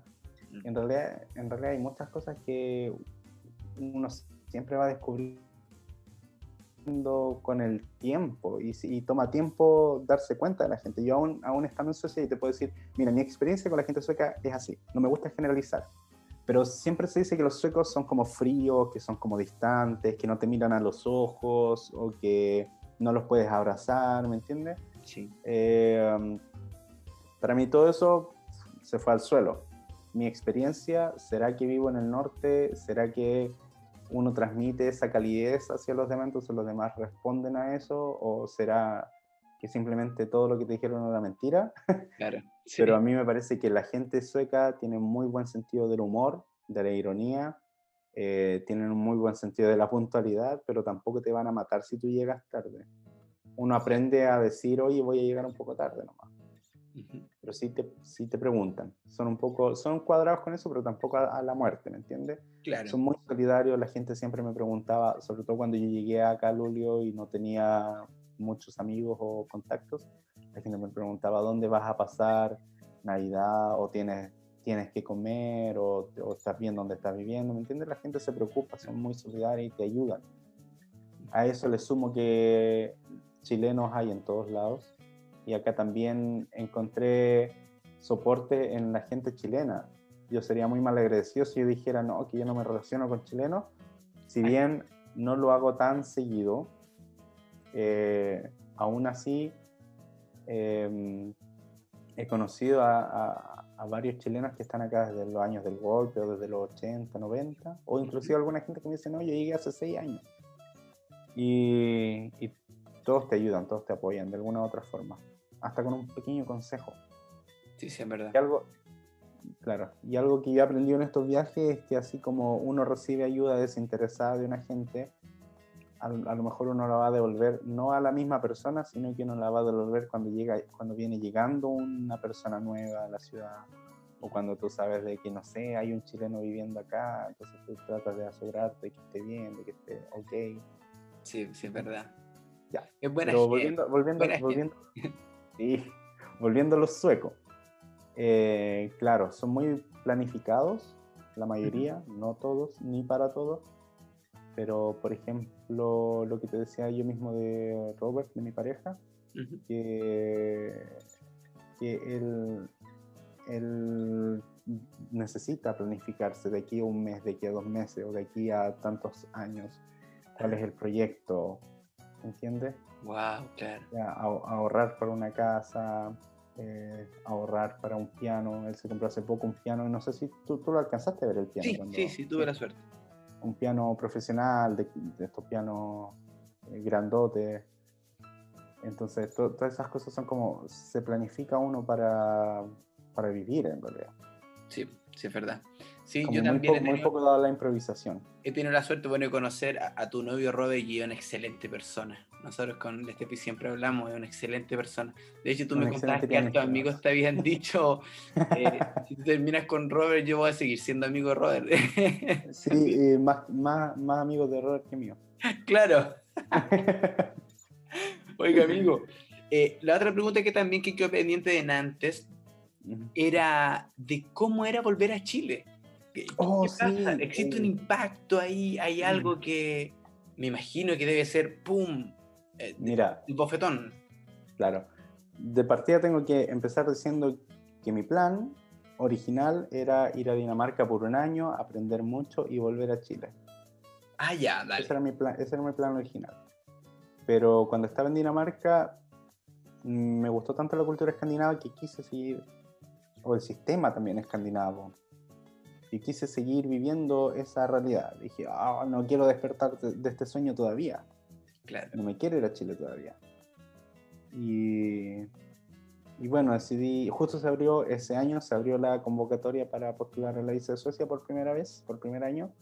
En realidad, en realidad hay muchas cosas que uno siempre va descubriendo con el tiempo y, y, toma tiempo darse cuenta de la gente. Yo aún, aún estando en Suecia y te puedo decir, mira, mi experiencia con la gente sueca es así, no me gusta generalizar, pero siempre se dice que los suecos son como fríos, que son como distantes, que no te miran a los ojos o que no los puedes abrazar, ¿me entiendes? Sí. Eh, para mí todo eso se fue al suelo. Mi experiencia, ¿será que vivo en el norte? ¿Será que uno transmite esa calidez hacia los demás, entonces los demás responden a eso? ¿O será que simplemente todo lo que te dijeron era mentira. Claro. Pero a mí me parece que la gente sueca tiene muy buen sentido del humor, de la ironía, eh, tienen un muy buen sentido de la puntualidad, pero tampoco te van a matar si tú llegas tarde. Uno aprende a decir, oye, voy a llegar un poco tarde nomás. Pero sí te, sí te preguntan. Son un poco, son cuadrados con eso, pero tampoco a, la muerte, ¿me entiendes? Claro. Son muy solidarios. La gente siempre me preguntaba, sobre todo cuando yo llegué acá a Lulio y no tenía muchos amigos o contactos, la gente me preguntaba dónde vas a pasar Navidad o tienes, tienes que comer o, estás bien dónde estás viviendo, ¿me entiendes? La gente se preocupa, son muy solidarios y te ayudan. A eso le sumo que chilenos hay en todos lados y acá también encontré soporte en la gente chilena. Yo sería muy mal agradecido si yo dijera, no, que yo no me relaciono con chilenos, si bien no lo hago tan seguido, eh, aún así, em, he conocido a, varios chilenos que están acá desde los años del golpe o desde los 80, 90, o inclusive alguna gente que me dice, no, yo llegué hace 6 años. Y, todos te ayudan, todos te apoyan de alguna u otra forma, hasta con un pequeño consejo. Sí, sí, es verdad. Y algo, claro, y algo que yo he aprendido en estos viajes es que así como uno recibe ayuda desinteresada de una gente, a, lo mejor uno la va a devolver no a la misma persona, sino que uno la va a devolver cuando, llega, cuando viene llegando una persona nueva a la ciudad o cuando tú sabes de que, no sé, hay un chileno viviendo acá, entonces tú tratas de asegurarte de que esté bien, de que esté ok. Sí, sí, es verdad. Ya. Es buena Pero volviendo, volviendo, volviendo, sí, volviendo a los suecos. Eh, claro, son muy planificados, la mayoría, no todos, ni para todos. Pero, por ejemplo, lo que te decía yo mismo de Robert, de mi pareja, que, que él, él necesita planificarse de aquí a un mes, de aquí a dos meses o de aquí a tantos años. ¿Cuál es el proyecto? ¿Entiendes? Wow, claro. ahorrar para una casa, eh, ahorrar para un piano. Él se compró hace poco un piano. No sé si tú, tú lo alcanzaste a ver el piano. Sí, sí, sí, tuve la suerte. Un piano profesional, de, estos pianos eh, grandotes. Entonces, todas esas cosas son como, se planifica uno para, para vivir en realidad. Sí, sí, es verdad. Sí, yo también. muy poco dado la improvisación. He tenido la suerte bueno, de conocer a, tu novio Robert y una excelente persona. Nosotros con Lestepi siempre hablamos, es una excelente persona. De hecho, tú me contaste que a tus amigos te habían dicho: eh, si terminas con Robert, yo voy a seguir siendo amigo de Robert. sí, más, más, más amigos de Robert que mío. Claro. Oiga, amigo. Eh, la otra pregunta que también que quedó pendiente de Nantes era de cómo era volver a Chile. Oh, ¿Existe un impacto ahí? ¿Hay algo que me imagino que debe ser, ¡pum! Eh, Mira. El bofetón. Claro. De partida tengo que empezar diciendo que mi plan original era ir a Dinamarca por un año, aprender mucho y volver a Chile. Ah, ya, dale. Ese era mi plan, ese era mi plan original. Pero cuando estaba en Dinamarca, mm, me gustó tanto la cultura escandinava que quise seguir, o el sistema también escandinavo, y quise seguir viviendo esa realidad. Dije, ah, no quiero despertar de, este sueño todavía. Claro. No me quiero ir a Chile todavía. Y, y bueno, decidí, justo se abrió ese año, se abrió la convocatoria para postular a la visa de Suecia por primera vez, por primer año.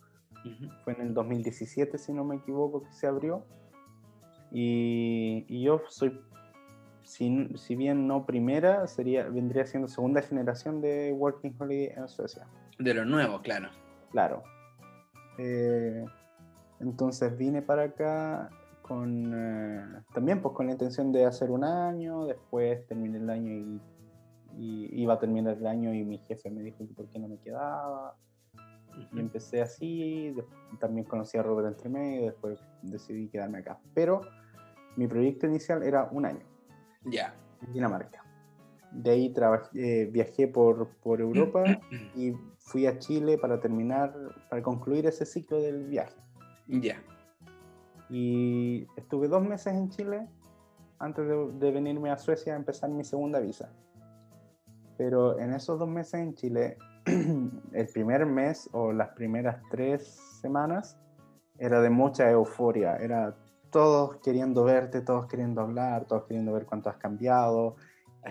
Fue en el 2017, si no me equivoco, que se abrió. Y, y yo soy, si, si, bien no primera, sería, vendría siendo segunda generación de Working Holiday en Suecia. De lo nuevo, claro. Claro. Eh, entonces vine para acá con eh, también pues con la intención de hacer un año, después terminé el año y, iba a terminar el año y mi jefe me dijo que por qué no me quedaba. Y empecé así, también conocí a Robert entre medio, después decidí quedarme acá. Pero mi proyecto inicial era un año. Ya. En Dinamarca. De ahí trabajé, eh, viajé por, por Europa y fui a Chile para terminar, para concluir ese ciclo del viaje. Ya. Y estuve dos meses en Chile antes de, venirme a Suecia a empezar mi segunda visa. Pero en esos dos meses en Chile, el primer mes o las primeras tres semanas era de mucha euforia. Era todos queriendo verte, todos queriendo hablar, todos queriendo ver cuánto has cambiado. Ah,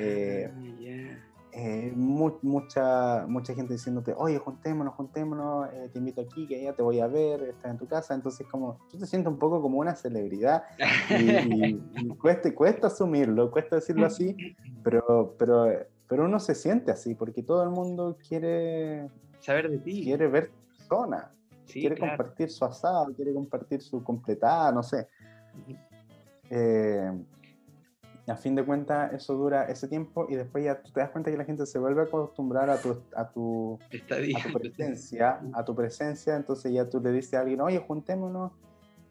eh, eh, mucha, mucha gente diciéndote, oye, juntémonos, juntémonos, eh, te invito aquí, que ya te voy a ver, estás en tu casa. Entonces, como tú te sientes un poco como una celebridad y, cuesta, cuesta asumirlo, cuesta decirlo así, pero, pero, pero uno se siente así porque todo el mundo quiere saber de ti, quiere ver persona, quiere compartir su asado, quiere compartir su completada, no sé. Eh, a fin de cuentas eso dura ese tiempo y después ya te das cuenta que la gente se vuelve a acostumbrar a tu, a tu, presencia, a tu presencia, entonces ya tú le dices a alguien, oye, juntémonos,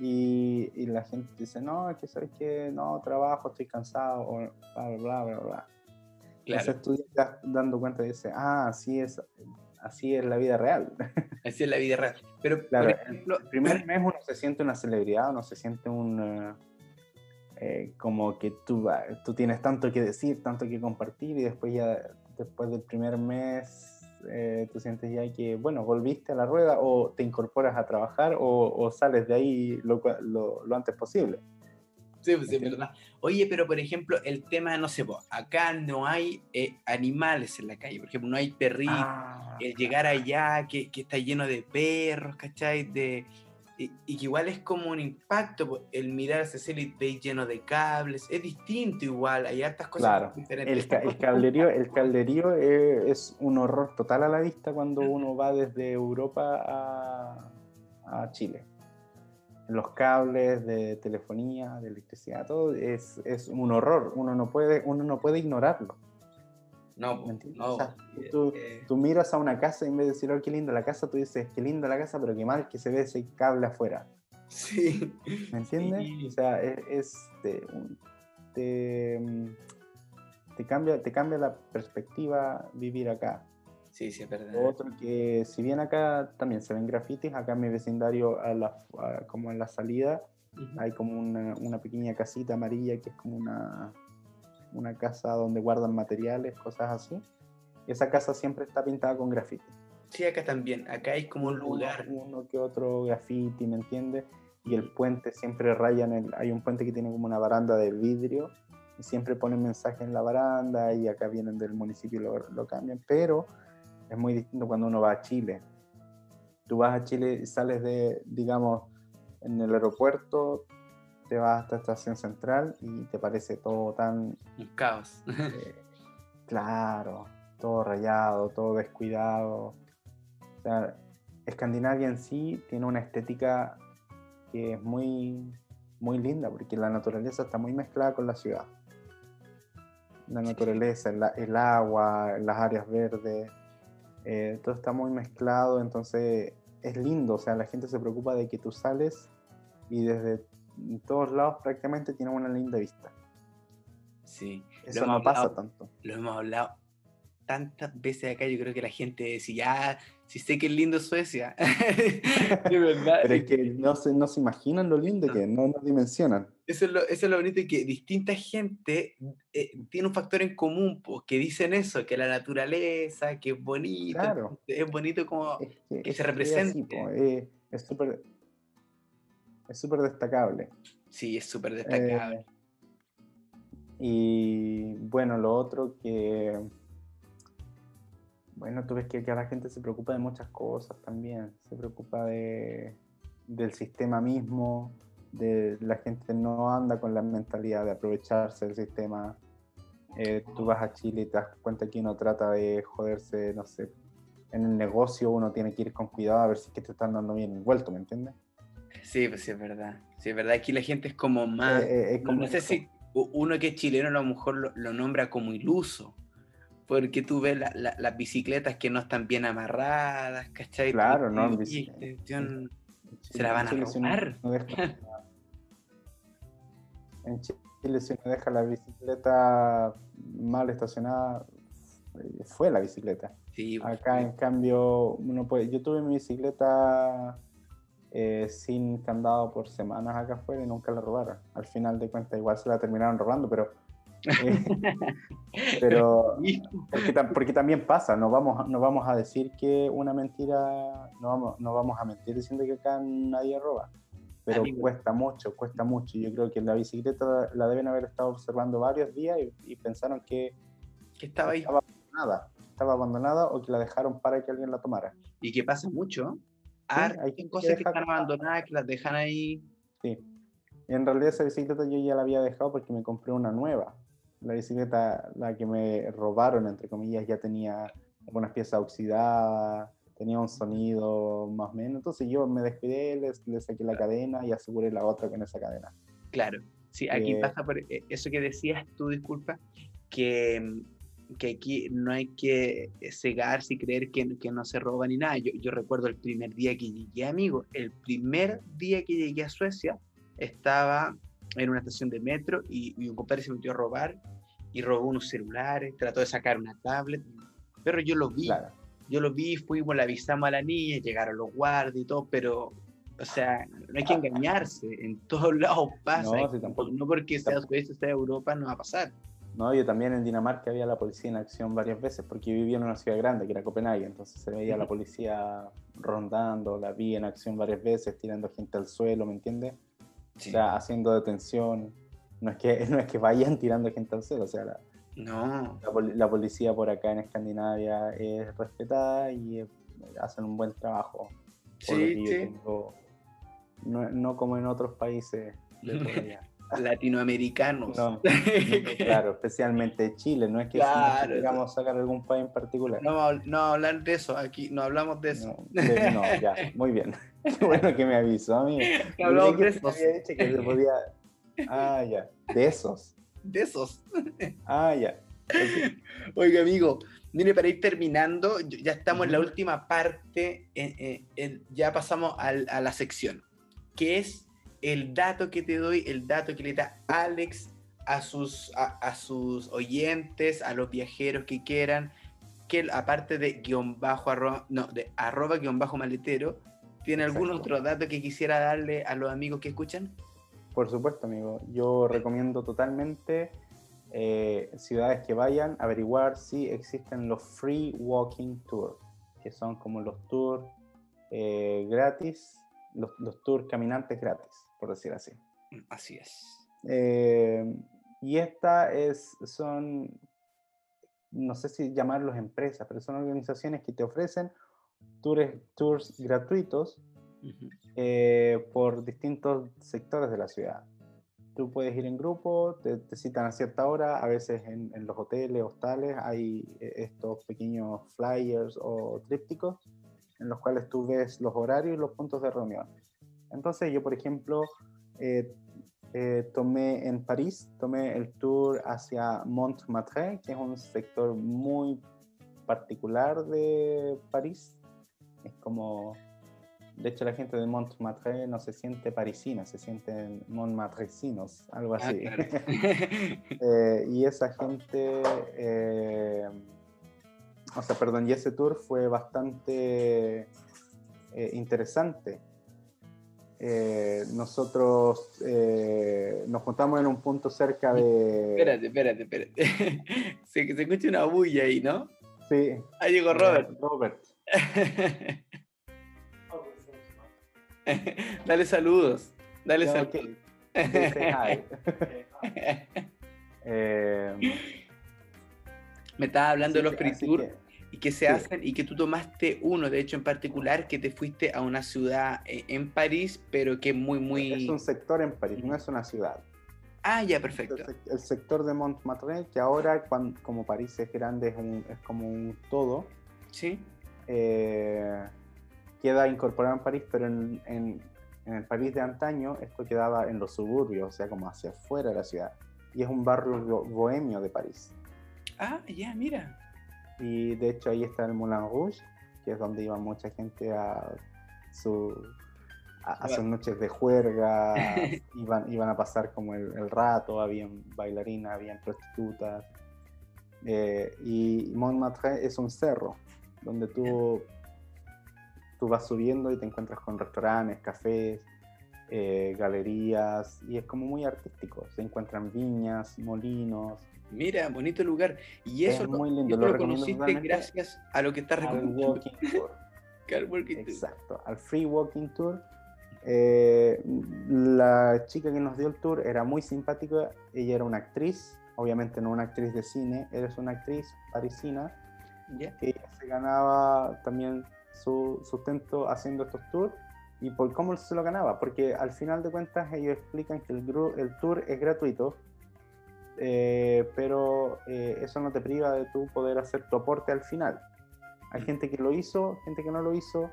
y, y la gente dice, no, es que sabes que no, trabajo, estoy cansado, o bla, bla, bla, bla. Entonces tú estás dando cuenta y dices, ah, así es, así es la vida real. Así es la vida real. Pero, claro, por ejemplo, el primer mes uno se siente una celebridad, uno se siente un... Eh, como que tú, tú tienes tanto que decir, tanto que compartir y después ya, después del primer mes, eh, tú sientes ya que, bueno, volviste a la rueda o te incorporas a trabajar o, sales de ahí lo, lo, antes posible. Sí, pues, sí, verdad. Oye, pero por ejemplo, el tema, no sé, acá no hay eh, animales en la calle, por ejemplo, no hay perritos. Ah, el llegar allá, que, que, está lleno de perros, ¿cachai? De, y, que igual es como un impacto, el mirar ese Cecily Bay lleno de cables, es distinto igual, hay hartas cosas diferentes. El, el, calderío, el calderío es, un horror total a la vista cuando uno va desde Europa a, a Chile. Los cables de telefonía, de electricidad, todo es, es, un horror, uno no puede, uno no puede ignorarlo. No, no. Tú, eh. tú, miras a una casa y en vez de decir, oh, qué linda la casa, tú dices, qué linda la casa, pero qué mal que se ve ese cable afuera. Sí. ¿Me entiendes? O sea, es, te, te, cambia, te cambia la perspectiva vivir acá. Sí, sí, es verdad. Otro que, si bien acá también se ven grafitis, acá en mi vecindario, a la, como en la salida, hay como una, una pequeña casita amarilla que es como una, una casa donde guardan materiales, cosas así. Y esa casa siempre está pintada con grafiti. Sí, acá también. Acá hay como un lugar. Uno, que otro grafiti, ¿me entiendes? Y el puente siempre rayan. El, hay un puente que tiene como una baranda de vidrio y siempre ponen mensaje en la baranda y acá vienen del municipio y lo, lo cambian. Pero es muy distinto cuando uno va a Chile. Tú vas a Chile y sales de, digamos, en el aeropuerto, te vas hasta estación central y te parece todo tan... Un caos. Eh, claro, todo rayado, todo descuidado. O sea, Escandinavia en sí tiene una estética que es muy, muy linda porque la naturaleza está muy mezclada con la ciudad. La naturaleza, el, agua, las áreas verdes, eh, todo está muy mezclado, entonces es lindo, o sea, la gente se preocupa de que tú sales y desde en todos lados prácticamente tiene una linda vista. Sí. Eso no pasa tanto. Lo hemos hablado tantas veces acá, yo creo que la gente si ya, si sé que es lindo Suecia. de verdad. Pero es que no se, no se imaginan lo lindo que no nos dimensionan. Eso es, lo, eso es lo bonito, que distinta gente eh, tiene un factor en común, pues, que dicen eso, que la naturaleza, que es bonito, claro. es bonito como que, se represente. es súper es súper destacable. Sí, es súper destacable. Eh, y bueno, lo otro que, bueno, tú ves que, que, la gente se preocupa de muchas cosas también, se preocupa de, del sistema mismo, de la gente no anda con la mentalidad de aprovecharse del sistema. Eh, tú vas a Chile y te das cuenta que uno trata de joderse, no sé, en el negocio uno tiene que ir con cuidado a ver si es que te están dando bien envuelto, ¿me entiendes? Sí, pues sí, es verdad. Sí, es verdad. Aquí la gente es como más. Eh, eh, no sé si uno que es chileno a lo mejor lo, nombra como iluso. Porque tú ves las bicicletas que no están bien amarradas, ¿cachai? Claro, no. se la van a robar. en Chile, si uno deja la bicicleta mal estacionada, fue la bicicleta. Sí, Acá, en cambio, uno puede. Yo tuve mi bicicleta eh, sin candado por semanas acá afuera y nunca la robaron. Al final de cuentas, igual se la terminaron robando, pero. Eh, pero. Porque, también pasa, no vamos, no vamos a decir que una mentira. No vamos, no vamos a mentir diciendo que acá nadie roba. Pero cuesta mucho, cuesta mucho. Yo creo que la bicicleta la deben haber estado observando varios días y, pensaron que, que estaba ahí. Estaba abandonada, estaba abandonada o que la dejaron para que alguien la tomara. Y que pasa mucho hay cosas que, están abandonadas, que las dejan ahí. Sí. En realidad esa bicicleta yo ya la había dejado porque me compré una nueva. La bicicleta, la que me robaron, entre comillas, ya tenía algunas piezas oxidadas, tenía un sonido más o menos. Entonces yo me descuidé, le, saqué la cadena y aseguré la otra con esa cadena. Claro, sí, aquí eh, pasa por eh, eso que decías tú, disculpa, que mm, que aquí no hay que cegarse y creer que, que no se roba ni nada. Yo, yo, recuerdo el primer día que llegué, amigo, el primer día que llegué a Suecia, estaba en una estación de metro y, un compadre se metió a robar y robó unos celulares, trató de sacar una tablet, pero yo lo vi, yo lo vi, fuimos, le avisamos a la niña, llegaron los guardias y todo, pero, o sea, no hay que engañarse, en todos lados pasa, no, no porque sea Suecia, sea Europa, no va a pasar. ¿No? Yo también en Dinamarca había la policía en acción varias veces porque vivía en una ciudad grande que era Copenhague, entonces se veía la policía rondando, la vi en acción varias veces, tirando gente al suelo, ¿me entiendes? O sea, haciendo detención. no es que, no es que vayan tirando gente al cielo, o sea, la, No. la pol- la policía por acá en Escandinavia es respetada y eh, hacen un buen trabajo. Sí, sí. tengo- no, no como en otros países de. Latinoamericanos. No, no, claro, especialmente Chile, no es que, que Claro, queramos sacar algún país en particular. No, no hablar de eso, aquí no hablamos de eso. No, de- no, ya, muy bien. Qué bueno que me avisó, amigo. No hablamos de que esos. dicho que se podía... Ah, ya, de esos. De esos. Ah, ya. Oiga, amigo, mire, para ir terminando, ya estamos en la última parte, eh, eh, ya pasamos al- a la sección, que es el dato que te doy, el dato que le da Alex a sus, a, a sus oyentes, a los viajeros que quieran, que aparte de guion bajo, arroba, no, de arroba guion bajo maletero, ¿tiene algún Exacto. otro dato que quisiera darle a los amigos que escuchan? Por supuesto, amigo. Yo recomiendo totalmente eh, ciudades que vayan a averiguar si existen los free walking tours, que son como los tours eh, gratis, los, los tours caminantes gratis, por decir así. Así es. Eh, y esta es, son, no sé si llamarlos empresas, pero son organizaciones que te ofrecen tours, tours gratuitos Ujú. eh, por distintos sectores de la ciudad. Tú puedes ir en grupo, te, te citan a cierta hora, a veces en, en los hoteles, hostales, hay eh, estos pequeños flyers o trípticos en los cuales tú ves los horarios y los puntos de reunión. Entonces yo, por ejemplo, eh, eh, tomé en París, tomé el tour hacia Montmartre, que es un sector muy particular de París. Es como de hecho, la gente de Montmartre no se siente parisina, se sienten montmartrecinos, algo Ah, así. claro. Eh, y esa gente, eh, o sea, perdón, y ese tour fue bastante eh, interesante. Eh, nosotros eh, nos juntamos en un punto cerca de... Espérate, espérate, espérate. se, se escucha una bulla ahí, ¿no? Sí. Ahí llegó Robert. Robert. Dale saludos. Dale saludos. Eh, Me estabas hablando de los sí, y que se sí. hacen y que tú tomaste uno, de hecho en particular, que te fuiste a una ciudad eh, en París, pero que es muy, muy... Es un sector en París, no es una ciudad. Ah, ya, El, perfecto. sec- el sector de Montmartre, que ahora, cuan- como París es grande, es, un- es como un todo, Sí. eh, queda incorporado en París, pero en, en- en el París de antaño esto quedaba en los suburbios, o sea, como hacia afuera de la ciudad. Y es un barrio bo- bohemio de París. Ah, ya, mira. Y de hecho ahí está el Moulin Rouge, que es donde iba mucha gente a, su, a, a sus noches de juerga, iban, iban a pasar como el, el rato, habían bailarinas, habían prostitutas. Eh, y Montmartre es un cerro, donde tú, tú vas subiendo y te encuentras con restaurantes, cafés, eh, galerías, y es como muy artístico. Se encuentran viñas, molinos, Mira, bonito lugar. Y Es eso, lo- muy lindo, lo lo, conociste gracias a lo que estás recomendando. Exacto, al free walking tour. Eh, la chica que nos dio el tour era muy simpática, ella era una actriz, obviamente no una actriz de cine, eres una actriz parisina, ¿Ya? que ella se ganaba también su sustento haciendo estos tours. ¿Y por cómo se lo ganaba? Porque al final de cuentas ellos explican que el, el tour es gratuito, eh, pero eh, eso no te priva de tú poder hacer tu aporte al final. Hay gente que lo hizo, gente que no lo hizo.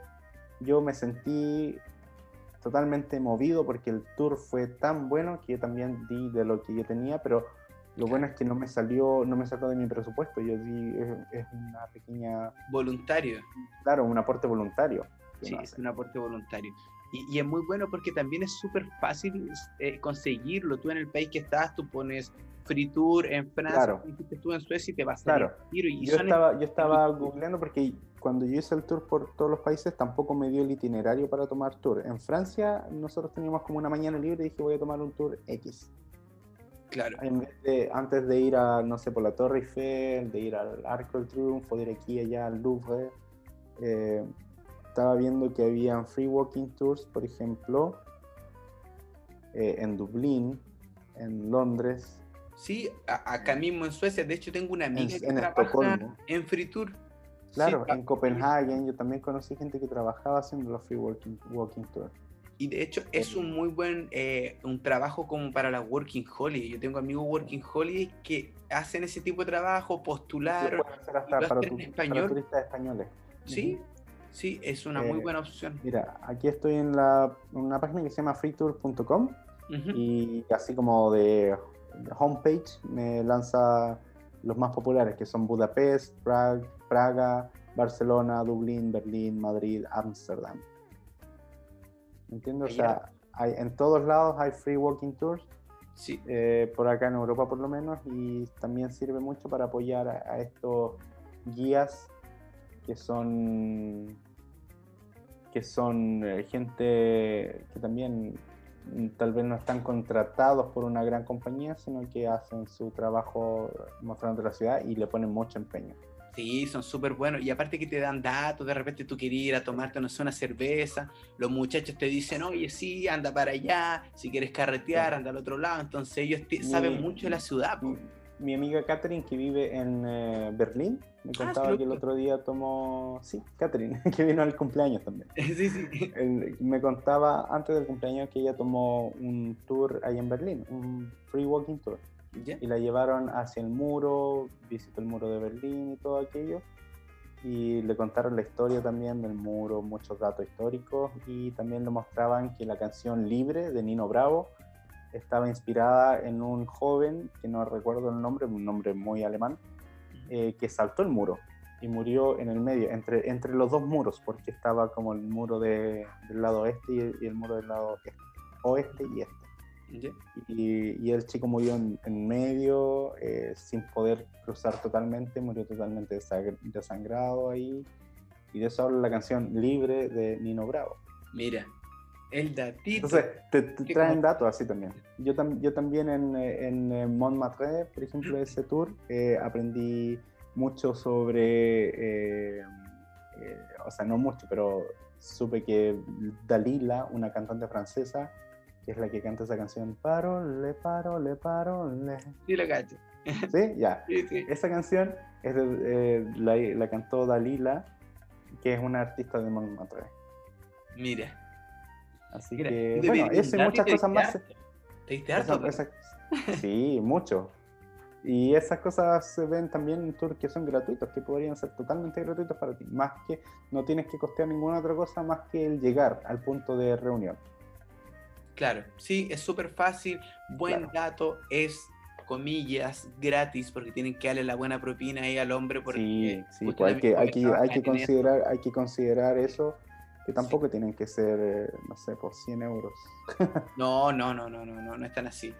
Yo me sentí totalmente movido porque el tour fue tan bueno que yo también di de lo que yo tenía, pero lo bueno es que no me salió, no me sacó de mi presupuesto. Yo di es, es una pequeña, Voluntario. claro, un aporte voluntario. Sí, es un aporte voluntario. Y, y es muy bueno porque también es súper fácil eh, conseguirlo. Tú en el país que estás, tú pones free tour en Francia, Claro. tú en Suecia y te vas a Claro. Y Yo estaba, yo estaba googleando porque cuando yo hice el tour por todos los países tampoco me dio el itinerario para tomar tour. En Francia nosotros teníamos como una mañana libre y dije voy a tomar un tour X. Claro. En vez de- antes de ir a, no sé, por la Torre Eiffel, de ir al Arco del Triunfo, de ir aquí allá al Louvre, eh, estaba viendo que habían free walking tours, por ejemplo, eh, en Dublín, en Londres. Sí, acá mismo en Suecia. De hecho, tengo una amiga en, que en trabaja Estocolmo. en Free Tour. Claro, Sí, en Copenhague yo también conocí gente que trabajaba haciendo los free walking, walking tour. Y de hecho es un muy buen eh, un trabajo como para la Working Holiday. Yo tengo amigos Working Holiday que hacen ese tipo de trabajo, postularon. hacer hasta para, tu- para turistas españoles. Sí, sí, es una muy Eh, buena opción. Mira, aquí estoy en la, una página que se llama freetour.com y así como de homepage me lanza los más populares que son Budapest, Prague, Praga, Barcelona, Dublín, Berlín, Madrid, Ámsterdam. ¿Entiendes? O sea, hay, en todos lados hay free walking tours, Sí, eh, por acá en Europa por lo menos, y también sirve mucho para apoyar a, a estos guías que son que son eh, gente que también tal vez no están contratados por una gran compañía, sino que hacen su trabajo mostrando la ciudad y le ponen mucho empeño. sí, son súper buenos. Y aparte que te dan datos, de repente tú quieres ir a tomarte, no sé, una cerveza, los muchachos te dicen, oye, sí, anda para allá, si quieres carretear, anda al otro lado. Entonces ellos te- saben mucho de la ciudad. Mi, mi amiga Catherine, que vive en eh, Berlín, me Ah, contaba lo que el otro día tomó... Sí, Catherine, que vino al cumpleaños también. sí, sí. Él me contaba antes del cumpleaños que ella tomó un tour ahí en Berlín, un free walking tour. Y la llevaron hacia el muro, visitó el muro de Berlín y todo aquello. Y le contaron la historia también del muro, muchos datos históricos y también le mostraban que la canción Libre de Nino Bravo estaba inspirada en un joven, que no recuerdo el nombre, un nombre muy alemán, eh, que saltó el muro y murió en el medio, entre, entre los dos muros, porque estaba como el muro de- del lado oeste y el, y el muro del lado este, oeste y este ¿Ya? y, y el chico murió en, en medio, eh, sin poder cruzar totalmente, murió totalmente desangrado ahí. Y de eso habla la canción Libre de Nino Bravo. Mira, el datito. Entonces, te, te traen datos así también. Yo, tam- yo también en, en eh, Montmartre, por ejemplo, ese tour, eh, aprendí mucho sobre, eh, eh, o sea, no mucho, pero supe que Dalila, una cantante francesa, que es la que canta esa canción, Parole, parole, parole. Sí, la cacho. ¿Sí? Ya. Sí, sí. Esa canción es de- eh, la, la cantó Dalila, que es una artista de Montmartre. Mira. Así Mira, que, bueno, eso y muchas cosas más. harto. Te diste harto. Esa- esa- sí, mucho. Y esas cosas se ven también en tours que son gratuitos, que podrían ser totalmente gratuitos para ti. Más que no tienes que costear ninguna otra cosa más que el llegar al punto de reunión. Claro, sí, es súper fácil. Buen Claro. dato, es comillas gratis porque tienen que darle la buena propina ahí al hombre porque Sí, sí, pues hay que, hay que, hay que considerar, hay que considerar eso, que tampoco tienen que ser, eh, no sé, por 100 euros. No, no, no, no, no, no, no están así.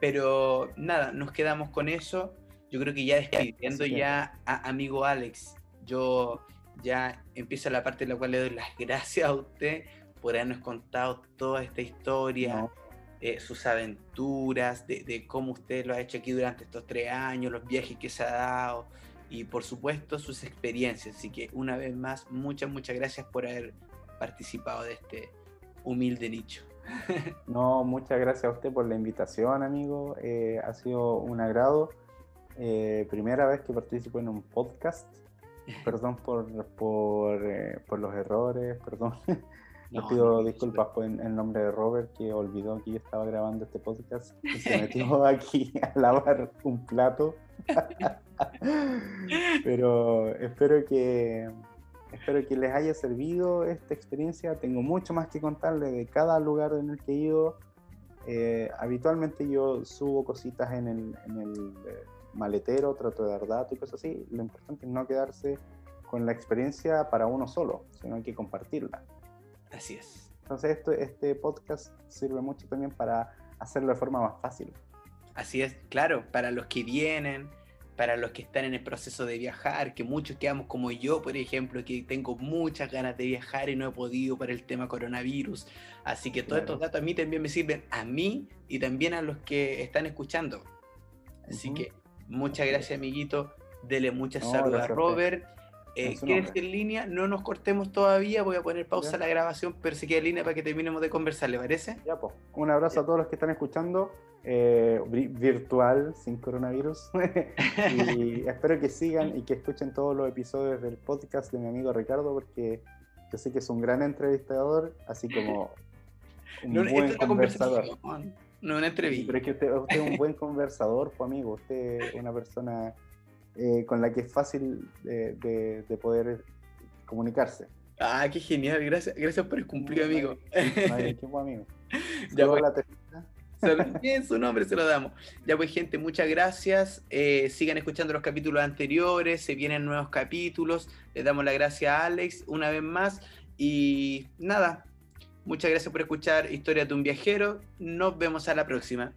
Pero nada, nos quedamos con eso. Yo creo que ya despidiendo que- ya a amigo Alex, yo ya empiezo la parte en la cual le doy las gracias a usted por habernos contado toda esta historia, No, eh, sus aventuras, de, de cómo usted lo ha hecho aquí durante estos tres años, los viajes que se ha dado y por supuesto sus experiencias. Así que una vez más, muchas, muchas gracias por haber participado de este humilde nicho. No, muchas gracias a usted por la invitación, amigo. Eh, ha sido un agrado. Eh, primera vez que participo en un podcast. Perdón por, por, eh, por los errores, perdón. Le No, pido no, disculpas por en, en nombre de Robert, que olvidó que yo estaba grabando este podcast y se metió aquí a lavar un plato. Pero espero que, espero que les haya servido esta experiencia. Tengo mucho más que contarles de cada lugar en el que he ido. Eh, habitualmente yo subo cositas en el, en el eh, maletero, trato de dar datos y cosas así. Lo importante es no quedarse con la experiencia para uno solo, sino hay que compartirla. Así es. Entonces esto, este podcast sirve mucho también para hacerlo de forma más fácil. Así es, claro, para los que vienen, para los que están en el proceso de viajar, que muchos quedamos como yo, por ejemplo, que tengo muchas ganas de viajar y no he podido por el tema coronavirus. Así que todos Claro. estos datos a mí también me sirven, a mí y también a los que están escuchando. Así Ujú. que muchas gracias, amiguito. Dele muchas No, saludos a. Robert. eh, quédese en línea, no nos cortemos todavía, voy a poner pausa a la grabación, pero se queda en línea para que terminemos de conversar, ¿le parece? Ya, pues. Un abrazo a todos los que están escuchando, eh, virtual, sin coronavirus. y espero que sigan y que escuchen todos los episodios del podcast de mi amigo Ricardo, porque yo sé que es un gran entrevistador, así como un buen conversador. No una entrevista. pero es que usted, usted es un buen conversador, pues amigo. Usted es una persona eh, con la que es fácil de, de, poder comunicarse. Ah, qué genial. Gracias, gracias por el cumplido, amigo. qué buen amigo. Ya pues, Su nombre se lo damos. Ya pues, gente, muchas gracias. Eh, sigan escuchando los capítulos anteriores. Se vienen nuevos capítulos. Les damos la gracias a Alex una vez más. Y nada, Muchas gracias por escuchar Historia de un viajero. Nos vemos a la próxima.